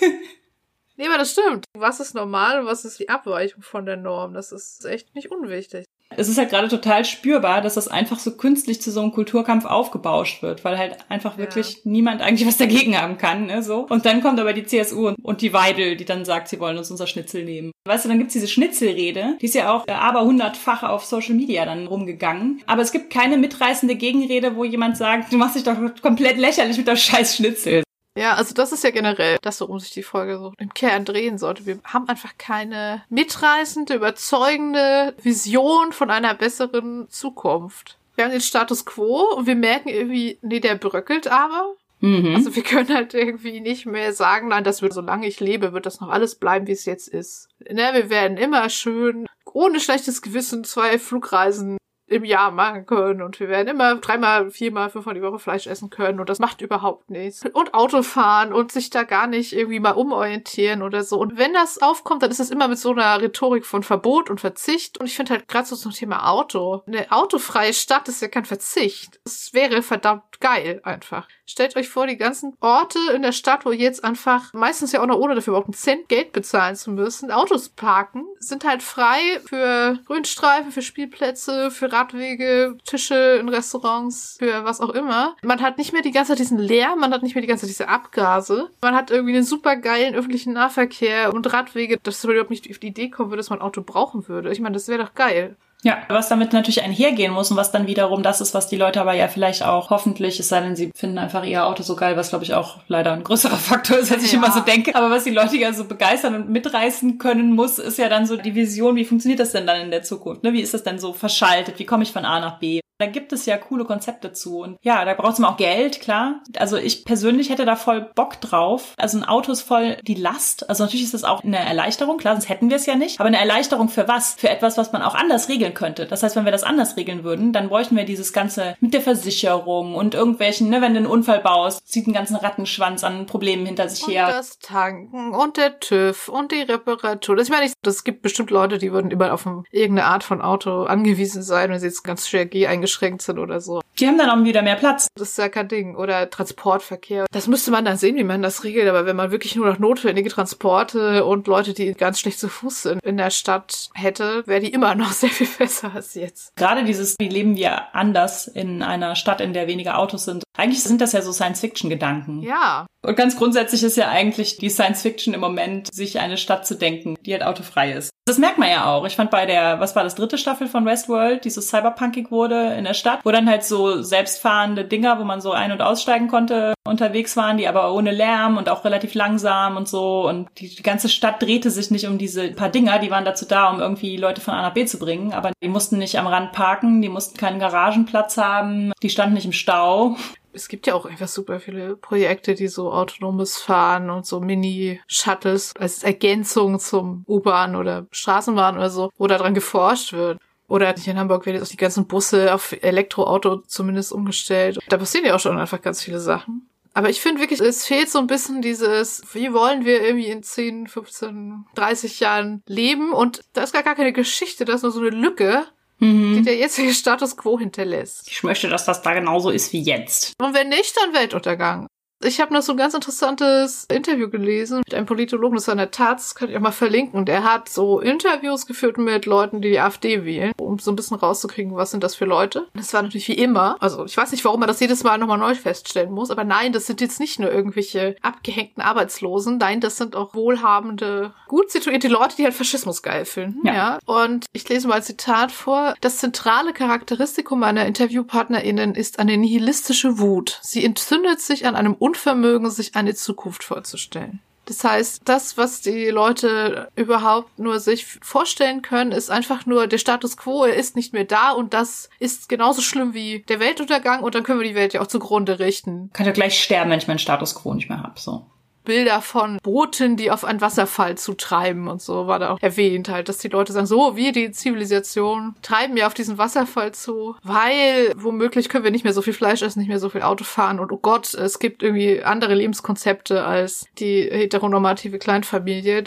nee, aber das stimmt. Was ist normal und was ist die Abweichung von der Norm? Das ist echt nicht unwichtig. Es ist halt gerade total spürbar, dass das einfach so künstlich zu so einem Kulturkampf aufgebauscht wird, weil halt einfach wirklich niemand eigentlich was dagegen haben kann, ne, so. Und dann kommt aber die CSU und, und die Weidel, die dann sagt, sie wollen uns unser Schnitzel nehmen. Weißt du, dann gibt's diese Schnitzelrede, die ist ja auch äh, aber hundertfach auf Social Media dann rumgegangen. Aber es gibt keine mitreißende Gegenrede, wo jemand sagt, du machst dich doch komplett lächerlich mit der scheiß Schnitzel. Ja, also das ist ja generell das, worum sich die Folge so im Kern drehen sollte. Wir haben einfach keine mitreißende, überzeugende Vision von einer besseren Zukunft. Wir haben den Status quo und wir merken irgendwie, nee, der bröckelt aber. Mhm. Also wir können halt irgendwie nicht mehr sagen, nein, das wird, solange ich lebe, wird das noch alles bleiben, wie es jetzt ist. Ne, wir werden immer schön, ohne schlechtes Gewissen, zwei Flugreisen im Jahr machen können und wir werden immer dreimal, viermal, fünfmal die Woche Fleisch essen können und das macht überhaupt nichts. Und Auto fahren und sich da gar nicht irgendwie mal umorientieren oder so. Und wenn das aufkommt, dann ist es immer mit so einer Rhetorik von Verbot und Verzicht. Und ich finde halt gerade so zum Thema Auto. Eine autofreie Stadt ist ja kein Verzicht. Es wäre verdammt geil einfach. Stellt euch vor, die ganzen Orte in der Stadt, wo jetzt einfach, meistens ja auch noch ohne dafür überhaupt einen Cent Geld bezahlen zu müssen, Autos parken, sind halt frei für Grünstreifen, für Spielplätze, für Radwege, Tische in Restaurants, für was auch immer. Man hat nicht mehr die ganze Zeit diesen Lärm, man hat nicht mehr die ganze Zeit diese Abgase. Man hat irgendwie einen super geilen öffentlichen Nahverkehr und Radwege, dass man überhaupt nicht auf die Idee kommen würde, dass man ein Auto brauchen würde. Ich meine, das wäre doch geil. Ja, was damit natürlich einhergehen muss und was dann wiederum das ist, was die Leute aber ja vielleicht auch hoffentlich, es sei denn, sie finden einfach ihr Auto so geil, was glaube ich auch leider ein größerer Faktor ist, als ich ja. immer so denke. Aber was die Leute ja so begeistern und mitreißen können muss, ist ja dann so die Vision, wie funktioniert das denn dann in der Zukunft? Ne? Wie ist das denn so verschaltet? Wie komme ich von A nach B? Da gibt es ja coole Konzepte zu. Und ja, da braucht es auch Geld, klar. Also ich persönlich hätte da voll Bock drauf. Also ein Auto ist voll die Last. Also natürlich ist das auch eine Erleichterung, klar, sonst hätten wir es ja nicht. Aber eine Erleichterung für was? Für etwas, was man auch anders regeln könnte. Das heißt, wenn wir das anders regeln würden, dann bräuchten wir dieses Ganze mit der Versicherung und irgendwelchen, ne, wenn du einen Unfall baust, zieht einen ganzen Rattenschwanz an Problemen hinter sich und her. Das Tanken und der TÜV und die Reparatur. Das, ich meine, es gibt bestimmt Leute, die würden überall auf irgendeine Art von Auto angewiesen sein, wenn sie jetzt ganz schwer G eingeschränkt sind oder so. Die haben dann auch wieder mehr Platz. Das ist ja kein Ding. Oder Transportverkehr. Das müsste man dann sehen, wie man das regelt. Aber wenn man wirklich nur noch notwendige Transporte und Leute, die ganz schlecht zu Fuß sind, in der Stadt hätte, wäre die immer noch sehr viel besser als jetzt. Gerade dieses, wie leben wir anders in einer Stadt, in der weniger Autos sind. Eigentlich sind das ja so Science-Fiction-Gedanken. Ja. Und ganz grundsätzlich ist ja eigentlich die Science-Fiction im Moment, sich eine Stadt zu denken, die halt autofrei ist. Das merkt man ja auch. Ich fand bei der, was war das, dritte Staffel von Westworld, die so cyberpunkig wurde in der Stadt, wo dann halt so selbstfahrende Dinger, wo man so ein- und aussteigen konnte, unterwegs waren, die aber ohne Lärm und auch relativ langsam und so. Und die, die ganze Stadt drehte sich nicht um diese paar Dinger, die waren dazu da, um irgendwie Leute von A nach B zu bringen. Aber die mussten nicht am Rand parken, die mussten keinen Garagenplatz haben, die standen nicht im Stau es gibt ja auch einfach super viele Projekte, die so autonomes Fahren und so Mini-Shuttles als Ergänzung zum U-Bahn oder Straßenbahn oder so, wo daran geforscht wird. Oder in Hamburg werden jetzt auch die ganzen Busse auf Elektroauto zumindest umgestellt. Da passieren ja auch schon einfach ganz viele Sachen. Aber ich finde wirklich, es fehlt so ein bisschen dieses, wie wollen wir irgendwie in 10, 15, 30 Jahren leben? Und da ist gar, gar keine Geschichte, da ist nur so eine Lücke mhm. die der jetzige Status quo hinterlässt. Ich möchte, dass das da genauso ist wie jetzt. Und wenn nicht, dann Weltuntergang. Ich habe noch so ein ganz interessantes Interview gelesen mit einem Politologen, das war in der Taz, kann ich auch mal verlinken. Der hat so Interviews geführt mit Leuten, die die AfD wählen, um so ein bisschen rauszukriegen, was sind das für Leute. Das war natürlich wie immer. Also ich weiß nicht, warum man das jedes Mal nochmal neu feststellen muss, aber nein, das sind jetzt nicht nur irgendwelche abgehängten Arbeitslosen. Nein, das sind auch wohlhabende, gut situierte Leute, die halt Faschismus geil finden. Ja. ja. Und ich lese mal ein Zitat vor. Das zentrale Charakteristikum meiner InterviewpartnerInnen ist eine nihilistische Wut. Sie entzündet sich an einem Unvermögen, sich eine Zukunft vorzustellen. Das heißt, das, was die Leute überhaupt nur sich vorstellen können, ist einfach nur der Status quo, er ist nicht mehr da und das ist genauso schlimm wie der Weltuntergang und dann können wir die Welt ja auch zugrunde richten. Kann ja gleich sterben, wenn ich meinen Status quo nicht mehr hab, so. Bilder von Booten, die auf einen Wasserfall zutreiben und so war da auch erwähnt halt, dass die Leute sagen, so, wir, die Zivilisation, treiben ja auf diesen Wasserfall zu, weil womöglich können wir nicht mehr so viel Fleisch essen, nicht mehr so viel Auto fahren und oh Gott, es gibt irgendwie andere Lebenskonzepte als die heteronormative Kleinfamilie.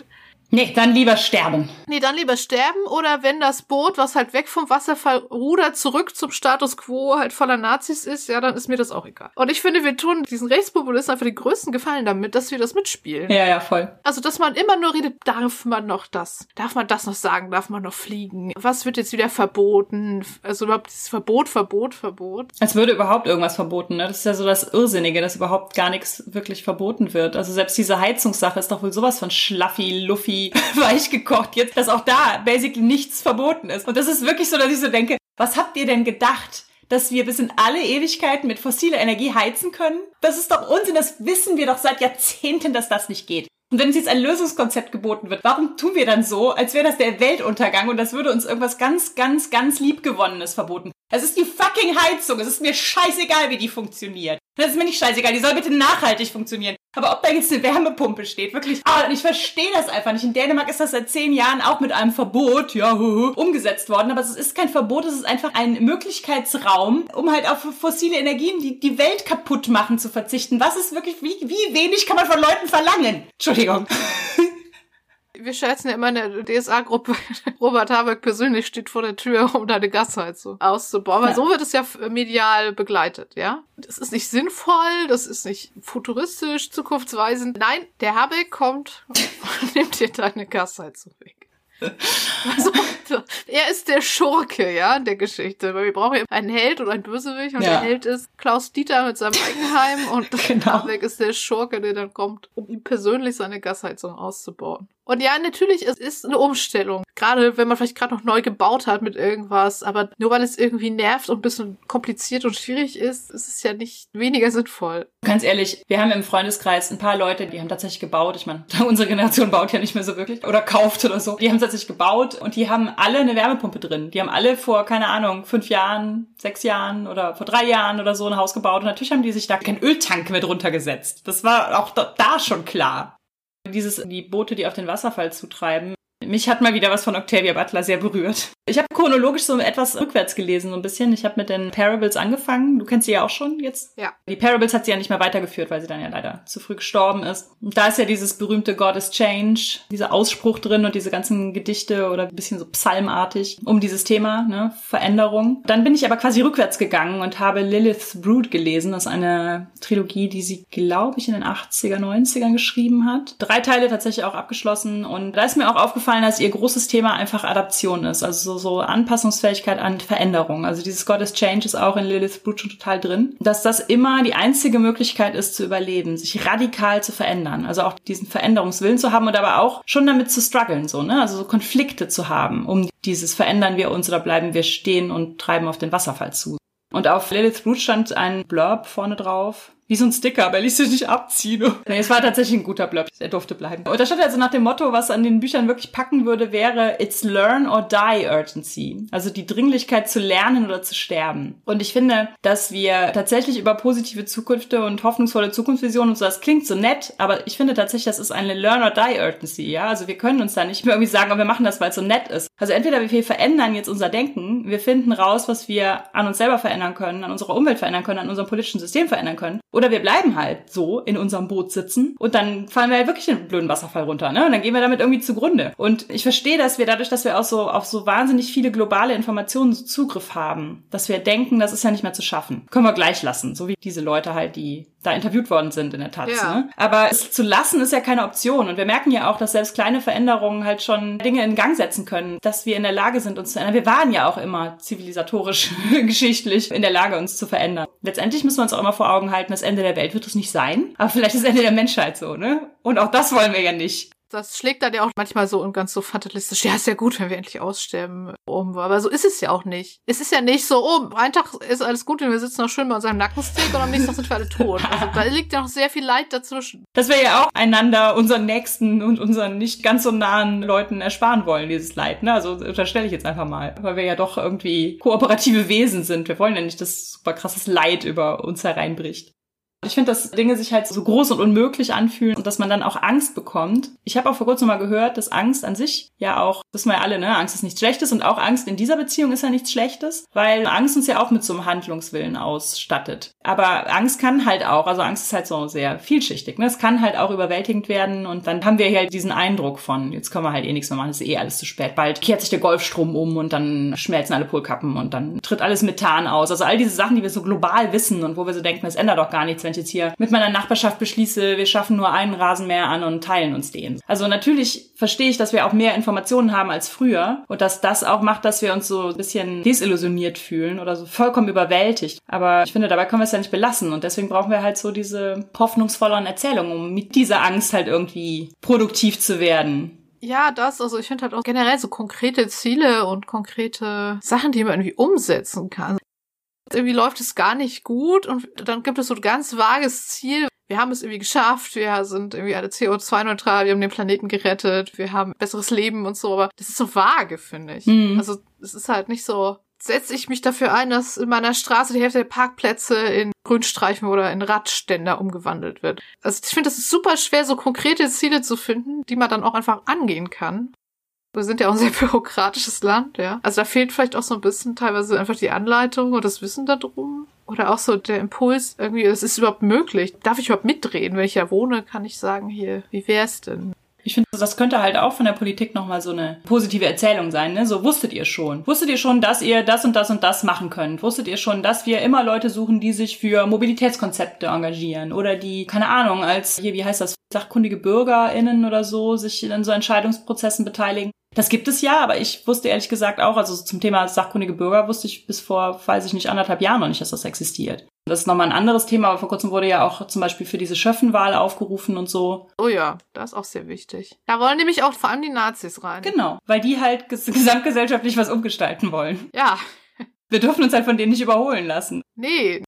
Nee, dann lieber sterben. Nee, dann lieber sterben oder wenn das Boot, was halt weg vom Wasserfall rudert, zurück zum Status quo halt voller Nazis ist, ja, dann ist mir das auch egal. Und ich finde, wir tun diesen Rechtspopulisten einfach den größten Gefallen damit, dass wir das mitspielen. Ja, ja, voll. Also, dass man immer nur redet, darf man noch das? Darf man das noch sagen? Darf man noch fliegen? Was wird jetzt wieder verboten? Also überhaupt dieses Verbot, Verbot, Verbot. Als würde überhaupt irgendwas verboten, ne? Das ist ja so das Irrsinnige, dass überhaupt gar nichts wirklich verboten wird. Also selbst diese Heizungssache ist doch wohl sowas von schlaffi, luffi, weich gekocht jetzt, dass auch da basically nichts verboten ist. Und das ist wirklich so, dass ich so denke, was habt ihr denn gedacht? dass wir bis in alle Ewigkeiten mit fossiler Energie heizen können? Das ist doch Unsinn, das wissen wir doch seit Jahrzehnten, dass das nicht geht. Und wenn uns jetzt ein Lösungskonzept geboten wird, warum tun wir dann so, als wäre das der Weltuntergang und das würde uns irgendwas ganz, ganz, ganz liebgewonnenes verboten? Es ist die fucking Heizung. Es ist mir scheißegal, wie die funktioniert. Das ist mir nicht scheißegal. Die soll bitte nachhaltig funktionieren. Aber ob da jetzt eine Wärmepumpe steht, wirklich, ah, ich verstehe das einfach nicht. In Dänemark ist das seit zehn Jahren auch mit einem Verbot, ja, umgesetzt worden. Aber es ist kein Verbot, es ist einfach ein Möglichkeitsraum, um halt auf fossile Energien, die die Welt kaputt machen, zu verzichten. Was ist wirklich, wie, wie wenig kann man von Leuten verlangen? Entschuldigung. Wir schätzen ja immer in der DSA-Gruppe, Robert Habeck persönlich steht vor der Tür, um deine Gasheizung auszubauen. Weil ja. so wird es ja medial begleitet, ja. Das ist nicht sinnvoll, das ist nicht futuristisch, zukunftsweisend. Nein, der Habeck kommt und nimmt dir deine Gasheizung weg. Also, er ist der Schurke, ja, in der Geschichte. Weil wir brauchen ja einen Held und einen Bösewicht und ja. der Held ist Klaus Dieter mit seinem Eigenheim und genau. Habeck ist der Schurke, der dann kommt, um ihm persönlich seine Gasheizung auszubauen. Und ja, natürlich, es ist eine Umstellung. Gerade wenn man vielleicht gerade noch neu gebaut hat mit irgendwas. Aber nur weil es irgendwie nervt und ein bisschen kompliziert und schwierig ist, ist es ja nicht weniger sinnvoll. Ganz ehrlich, wir haben im Freundeskreis ein paar Leute, die haben tatsächlich gebaut. Ich meine, unsere Generation baut ja nicht mehr so wirklich oder kauft oder so. Die haben tatsächlich gebaut und die haben alle eine Wärmepumpe drin. Die haben alle vor, keine Ahnung, fünf Jahren, sechs Jahren oder vor drei Jahren oder so ein Haus gebaut. Und natürlich haben die sich da keinen Öltank mit runtergesetzt. Das war auch da, da schon klar. Dieses, die Boote, die auf den Wasserfall zutreiben, mich hat mal wieder was von Octavia Butler sehr berührt. Ich habe chronologisch so etwas rückwärts gelesen, so ein bisschen. Ich habe mit den Parables angefangen. Du kennst sie ja auch schon jetzt. Ja. Die Parables hat sie ja nicht mehr weitergeführt, weil sie dann ja leider zu früh gestorben ist. Und da ist ja dieses berühmte God is Change, dieser Ausspruch drin und diese ganzen Gedichte oder ein bisschen so psalmartig um dieses Thema, ne, Veränderung. Dann bin ich aber quasi rückwärts gegangen und habe Lilith's Brood gelesen. Das ist eine Trilogie, die sie, glaube ich, in den 80er, 90ern geschrieben hat. Drei Teile tatsächlich auch abgeschlossen. Und da ist mir auch aufgefallen, aufgefallen, dass ihr großes Thema einfach Adaption ist, also so, so Anpassungsfähigkeit an Veränderung. Also dieses Goddess Change ist auch in Lilith Brut schon total drin, dass das immer die einzige Möglichkeit ist zu überleben, sich radikal zu verändern, also auch diesen Veränderungswillen zu haben und aber auch schon damit zu strugglen, so, ne, also so Konflikte zu haben, um dieses verändern wir uns oder bleiben wir stehen und treiben auf den Wasserfall zu. Und auf Lilith Root stand ein Blurb vorne drauf, wie so ein Sticker, aber er ließ sich nicht abziehen. nee, es war tatsächlich ein guter Blurb. Er durfte bleiben. Und da stand also nach dem Motto, was an den Büchern wirklich packen würde, wäre It's Learn or Die Urgency. Also die Dringlichkeit zu lernen oder zu sterben. Und ich finde, dass wir tatsächlich über positive Zukünfte und hoffnungsvolle Zukunftsvisionen und so, das klingt so nett, aber ich finde tatsächlich, das ist eine Learn or Die Urgency, ja. Also wir können uns da nicht mehr irgendwie sagen, oh, wir machen das, weil es so nett ist. Also entweder wir verändern jetzt unser Denken, wir finden raus, was wir an uns selber verändern können, an unserer Umwelt verändern können, an unserem politischen System verändern können oder wir bleiben halt so in unserem Boot sitzen und dann fallen wir halt wirklich den blöden Wasserfall runter, ne? Und dann gehen wir damit irgendwie zugrunde. Und ich verstehe, dass wir dadurch, dass wir auch so auf so wahnsinnig viele globale Informationen Zugriff haben, dass wir denken, das ist ja nicht mehr zu schaffen. Können wir gleich lassen, so wie diese Leute halt, die da interviewt worden sind in der Taz. Ja. Ne? Aber es zu lassen ist ja keine Option. Und wir merken ja auch, dass selbst kleine Veränderungen halt schon Dinge in Gang setzen können, dass wir in der Lage sind, uns zu ändern. Wir waren ja auch immer zivilisatorisch, geschichtlich in der Lage, uns zu verändern. Letztendlich müssen wir uns auch immer vor Augen halten, das Ende der Welt wird es nicht sein. Aber vielleicht das Ende der Menschheit so, ne? Und auch das wollen wir ja nicht. Das schlägt dann ja auch manchmal so und ganz so fatalistisch. Ja, ist ja gut, wenn wir endlich aussterben um. Aber so ist es ja auch nicht. Es ist ja nicht so, oh, ein Tag ist alles gut und wir sitzen noch schön bei unserem Nackensteak und am nächsten Tag sind wir alle tot. Also da liegt ja noch sehr viel Leid dazwischen. Dass wir ja auch einander, unseren Nächsten und unseren nicht ganz so nahen Leuten ersparen wollen, dieses Leid. Ne? Also unterstelle ich jetzt einfach mal. Weil wir ja doch irgendwie kooperative Wesen sind. Wir wollen ja nicht, dass super krasses Leid über uns hereinbricht. Ich finde, dass Dinge sich halt so groß und unmöglich anfühlen und dass man dann auch Angst bekommt. Ich habe auch vor kurzem mal gehört, dass Angst an sich ja auch, wissen wir ja alle, ne, Angst ist nichts Schlechtes und auch Angst in dieser Beziehung ist ja nichts Schlechtes, weil Angst uns ja auch mit so einem Handlungswillen ausstattet. Aber Angst kann halt auch, also Angst ist halt so sehr vielschichtig, ne? Es kann halt auch überwältigend werden und dann haben wir halt diesen Eindruck von, jetzt können wir halt eh nichts mehr machen, ist eh alles zu spät. Bald kehrt sich der Golfstrom um und dann schmelzen alle Polkappen und dann tritt alles Methan aus. Also all diese Sachen, die wir so global wissen und wo wir so denken, es ändert doch gar nichts, wenn ich jetzt hier mit meiner Nachbarschaft beschließe, wir schaffen nur einen Rasenmäher an und teilen uns den. Also natürlich verstehe ich, dass wir auch mehr Informationen haben als früher und dass das auch macht, dass wir uns so ein bisschen desillusioniert fühlen oder so vollkommen überwältigt. Aber ich finde, dabei können wir es ja nicht belassen und deswegen brauchen wir halt so diese hoffnungsvolleren Erzählungen, um mit dieser Angst halt irgendwie produktiv zu werden. Ja, das, also ich finde halt auch generell so konkrete Ziele und konkrete Sachen, die man irgendwie umsetzen kann irgendwie läuft es gar nicht gut und dann gibt es so ein ganz vages Ziel. Wir haben es irgendwie geschafft, wir sind irgendwie alle CO2-neutral, wir haben den Planeten gerettet, wir haben besseres Leben und so, aber das ist so vage, finde ich. Mhm. Also es ist halt nicht so, setze ich mich dafür ein, dass in meiner Straße die Hälfte der Parkplätze in Grünstreifen oder in Radständer umgewandelt wird. Also ich finde, das ist super schwer, so konkrete Ziele zu finden, die man dann auch einfach angehen kann. Wir sind ja auch ein sehr bürokratisches Land, ja. Also da fehlt vielleicht auch so ein bisschen teilweise einfach die Anleitung und das Wissen darum. Oder auch so der Impuls, irgendwie, es ist überhaupt möglich. Darf ich überhaupt mitreden? Wenn ich ja wohne, kann ich sagen, hier, wie wär's denn? Ich finde, das könnte halt auch von der Politik nochmal so eine positive Erzählung sein, ne? So wusstet ihr schon. Wusstet ihr schon, dass ihr das und das und das machen könnt? Wusstet ihr schon, dass wir immer Leute suchen, die sich für Mobilitätskonzepte engagieren oder die, keine Ahnung, als hier, wie heißt das, sachkundige BürgerInnen oder so, sich in so Entscheidungsprozessen beteiligen? Das gibt es ja, aber ich wusste ehrlich gesagt auch, also zum Thema sachkundige Bürger wusste ich bis vor, weiß ich nicht, anderthalb Jahren noch nicht, dass das existiert. Das ist nochmal ein anderes Thema, aber vor kurzem wurde ja auch zum Beispiel für diese Schöffenwahl aufgerufen und so. Oh ja, das ist auch sehr wichtig. Da wollen nämlich auch vor allem die Nazis rein. Genau, weil die halt ges gesamtgesellschaftlich was umgestalten wollen. Ja. Wir dürfen uns halt von denen nicht überholen lassen. Nee.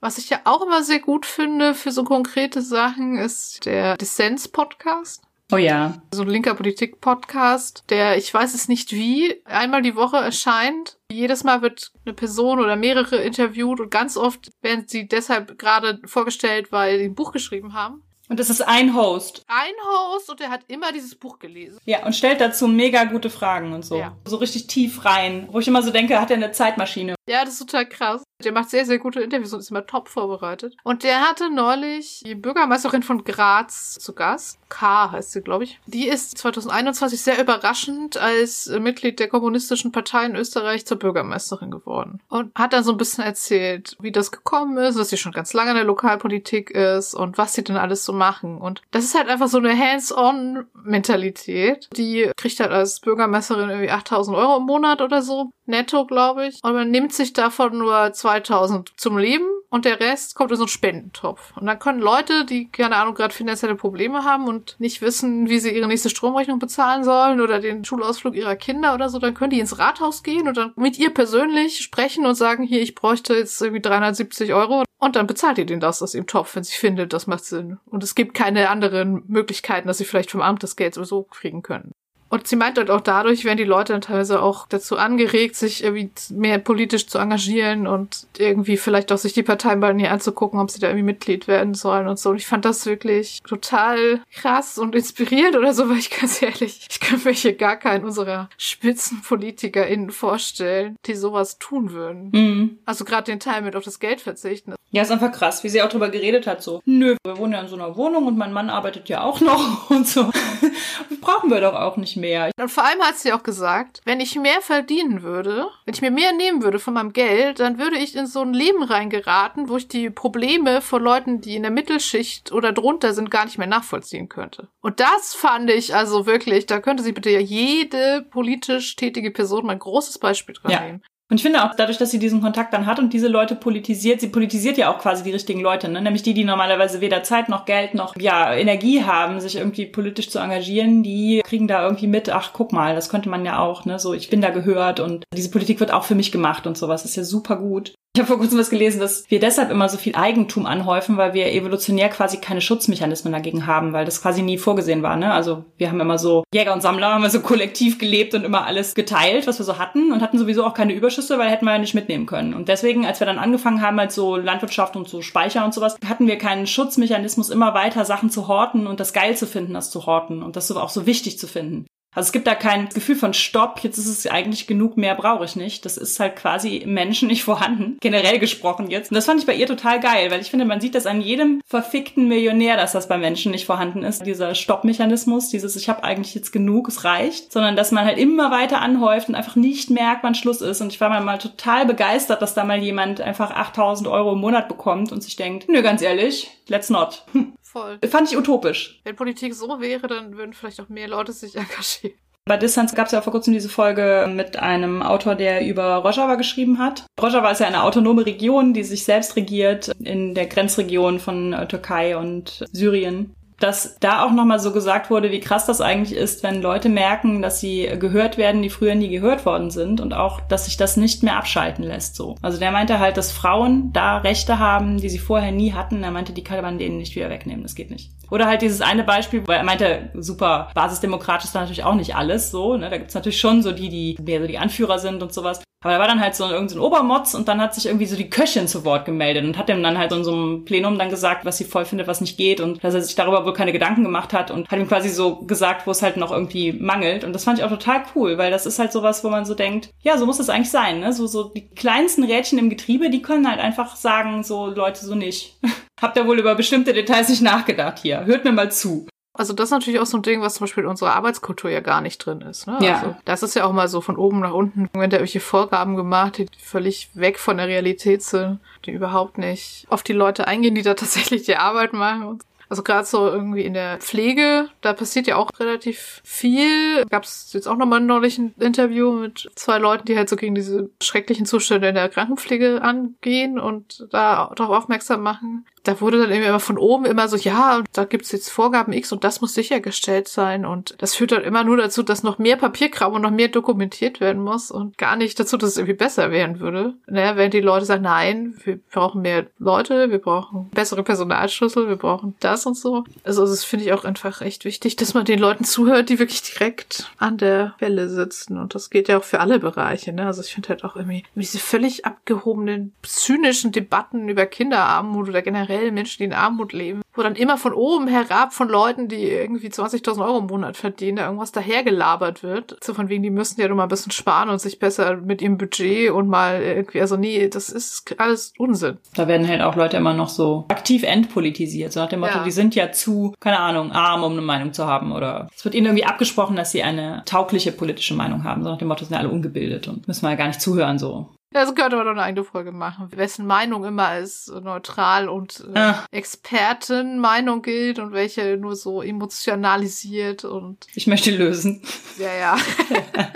Was ich ja auch immer sehr gut finde für so konkrete Sachen ist der Dissens-Podcast. Oh ja. So ein linker Politik-Podcast, der, ich weiß es nicht wie, einmal die Woche erscheint. Jedes Mal wird eine Person oder mehrere interviewt und ganz oft werden sie deshalb gerade vorgestellt, weil sie ein Buch geschrieben haben. Und es ist ein Host. Ein Host und der hat immer dieses Buch gelesen. Ja, und stellt dazu mega gute Fragen und so. Ja. So richtig tief rein. Wo ich immer so denke, hat er eine Zeitmaschine. Ja, das ist total krass. Der macht sehr, sehr gute Interviews und ist immer top vorbereitet. Und der hatte neulich die Bürgermeisterin von Graz zu Gast. K heißt sie, glaube ich. Die ist 2021 sehr überraschend als Mitglied der Kommunistischen Partei in Österreich zur Bürgermeisterin geworden. Und hat dann so ein bisschen erzählt, wie das gekommen ist, dass sie schon ganz lange in der Lokalpolitik ist und was sie denn alles so machen. Und das ist halt einfach so eine Hands-on-Mentalität. Die kriegt halt als Bürgermeisterin irgendwie 8000 Euro im Monat oder so. Netto, glaube ich. Und man nimmt sich davon nur 2000 zum Leben und der Rest kommt in so einen Spendentopf. Und dann können Leute, die, keine Ahnung, gerade finanzielle Probleme haben und nicht wissen, wie sie ihre nächste Stromrechnung bezahlen sollen oder den Schulausflug ihrer Kinder oder so, dann können die ins Rathaus gehen und dann mit ihr persönlich sprechen und sagen, hier, ich bräuchte jetzt irgendwie 370 Euro. Und dann bezahlt ihr denen das aus ihrem Topf, wenn sie findet, das macht Sinn. Und es gibt keine anderen Möglichkeiten, dass sie vielleicht vom Amt das Geld sowieso kriegen können. Und sie meint halt auch dadurch werden die Leute dann teilweise auch dazu angeregt, sich irgendwie mehr politisch zu engagieren und irgendwie vielleicht auch sich die Parteien mal näher anzugucken, ob sie da irgendwie Mitglied werden sollen und so. Und ich fand das wirklich total krass und inspirierend oder so, weil ich ganz ehrlich, ich kann mir hier gar keinen unserer SpitzenpolitikerInnen vorstellen, die sowas tun würden. Mhm. Also gerade den Teil mit auf das Geld verzichten. Ja, ist einfach krass, wie sie auch drüber geredet hat, so. Nö, wir wohnen ja in so einer Wohnung und mein Mann arbeitet ja auch noch und so. Brauchen wir doch auch nicht mehr. Und vor allem hat sie auch gesagt, wenn ich mehr verdienen würde, wenn ich mir mehr nehmen würde von meinem Geld, dann würde ich in so ein Leben reingeraten, wo ich die Probleme von Leuten, die in der Mittelschicht oder drunter sind, gar nicht mehr nachvollziehen könnte. Und das fand ich also wirklich, da könnte sie bitte ja jede politisch tätige Person mal ein großes Beispiel dran Ja. nehmen. Und ich finde auch, dadurch, dass sie diesen Kontakt dann hat und diese Leute politisiert, sie politisiert ja auch quasi die richtigen Leute, ne? nämlich die, die normalerweise weder Zeit noch Geld noch ja Energie haben, sich irgendwie politisch zu engagieren, die kriegen da irgendwie mit, ach guck mal, das könnte man ja auch, ne? so ich bin da gehört und diese Politik wird auch für mich gemacht und sowas, ist ja super gut. Ich habe vor kurzem was gelesen, dass wir deshalb immer so viel Eigentum anhäufen, weil wir evolutionär quasi keine Schutzmechanismen dagegen haben, weil das quasi nie vorgesehen war. Ne? Also wir haben immer so Jäger und Sammler, haben wir so kollektiv gelebt und immer alles geteilt, was wir so hatten und hatten sowieso auch keine Überschüsse, weil hätten wir ja nicht mitnehmen können. Und deswegen, als wir dann angefangen haben, als so Landwirtschaft und so Speicher und sowas, hatten wir keinen Schutzmechanismus, immer weiter Sachen zu horten und das geil zu finden, das zu horten und das auch so wichtig zu finden. Also es gibt da kein Gefühl von Stopp, jetzt ist es eigentlich genug, mehr brauche ich nicht. Das ist halt quasi im Menschen nicht vorhanden, generell gesprochen jetzt. Und das fand ich bei ihr total geil, weil ich finde, man sieht das an jedem verfickten Millionär, dass das bei Menschen nicht vorhanden ist. Dieser Stoppmechanismus, dieses ich habe eigentlich jetzt genug, es reicht, sondern dass man halt immer weiter anhäuft und einfach nicht merkt, wann Schluss ist. Und ich war mal, total begeistert, dass da mal jemand einfach 8000 Euro im Monat bekommt und sich denkt, nö, ganz ehrlich, let's not. Voll. Fand ich utopisch. Wenn Politik so wäre, dann würden vielleicht auch mehr Leute sich engagieren. Bei Distance gab es ja vor kurzem diese Folge mit einem Autor, der über Rojava geschrieben hat. Rojava ist ja eine autonome Region, die sich selbst regiert in der Grenzregion von äh, Türkei und Syrien. Dass da auch nochmal so gesagt wurde, wie krass das eigentlich ist, wenn Leute merken, dass sie gehört werden, die früher nie gehört worden sind und auch, dass sich das nicht mehr abschalten lässt so. Also der meinte halt, dass Frauen da Rechte haben, die sie vorher nie hatten. Er meinte, die kann man denen nicht wieder wegnehmen, das geht nicht. Oder halt dieses eine Beispiel, weil er meinte, super, basisdemokratisch ist da natürlich auch nicht alles so. Ne? Da gibt's natürlich schon so die, die mehr so die Anführer sind und sowas. Aber da war dann halt so irgendein so Obermotz und dann hat sich irgendwie so die Köchin zu Wort gemeldet und hat ihm dann halt so in so einem Plenum dann gesagt, was sie voll findet, was nicht geht und dass er sich darüber wohl keine Gedanken gemacht hat und hat ihm quasi so gesagt, wo es halt noch irgendwie mangelt. Und das fand ich auch total cool, weil das ist halt sowas, wo man so denkt, ja, so muss das eigentlich sein, ne? So, so die kleinsten Rädchen im Getriebe, die können halt einfach sagen, so Leute, so nicht. Habt ihr wohl über bestimmte Details nicht nachgedacht hier? Hört mir mal zu. Also das ist natürlich auch so ein Ding, was zum Beispiel in unserer Arbeitskultur ja gar nicht drin ist. Ne? Ja. Also das ist ja auch mal so von oben nach unten, wenn da irgendwelche Vorgaben gemacht, die völlig weg von der Realität sind, die überhaupt nicht auf die Leute eingehen, die da tatsächlich die Arbeit machen. Also gerade so irgendwie in der Pflege, da passiert ja auch relativ viel. Gab es jetzt auch nochmal neulich ein Interview mit zwei Leuten, die halt so gegen diese schrecklichen Zustände in der Krankenpflege angehen und da darauf aufmerksam machen da wurde dann immer von oben immer so, ja, da gibt's jetzt Vorgaben X und das muss sichergestellt sein. Und das führt dann immer nur dazu, dass noch mehr Papierkram und noch mehr dokumentiert werden muss und gar nicht dazu, dass es irgendwie besser werden würde. Naja, wenn die Leute sagen, nein, wir brauchen mehr Leute, wir brauchen bessere Personalschlüssel, wir brauchen das und so. Also das finde ich auch einfach echt wichtig, dass man den Leuten zuhört, die wirklich direkt an der Welle sitzen. Und das geht ja auch für alle Bereiche. Ne? Also ich finde halt auch irgendwie diese völlig abgehobenen, zynischen Debatten über Kinderarmut oder generell generell Menschen, die in Armut leben, wo dann immer von oben herab von Leuten, die irgendwie 20.000 Euro im Monat verdienen, da irgendwas dahergelabert wird. So von wegen, die müssen ja nur mal ein bisschen sparen und sich besser mit ihrem Budget und mal irgendwie, also nee, das ist alles Unsinn. Da werden halt auch Leute immer noch so aktiv entpolitisiert, so nach dem Motto, ja. die sind ja zu, keine Ahnung, arm, um eine Meinung zu haben oder es wird ihnen irgendwie abgesprochen, dass sie eine taugliche politische Meinung haben, so nach dem Motto, sind ja alle ungebildet und müssen wir ja gar nicht zuhören, so. Ja, so könnte man doch eine eigene Folge machen, wessen Meinung immer als neutral und äh, ah. Expertenmeinung gilt und welche nur so emotionalisiert und. Ich möchte lösen. Ja, ja.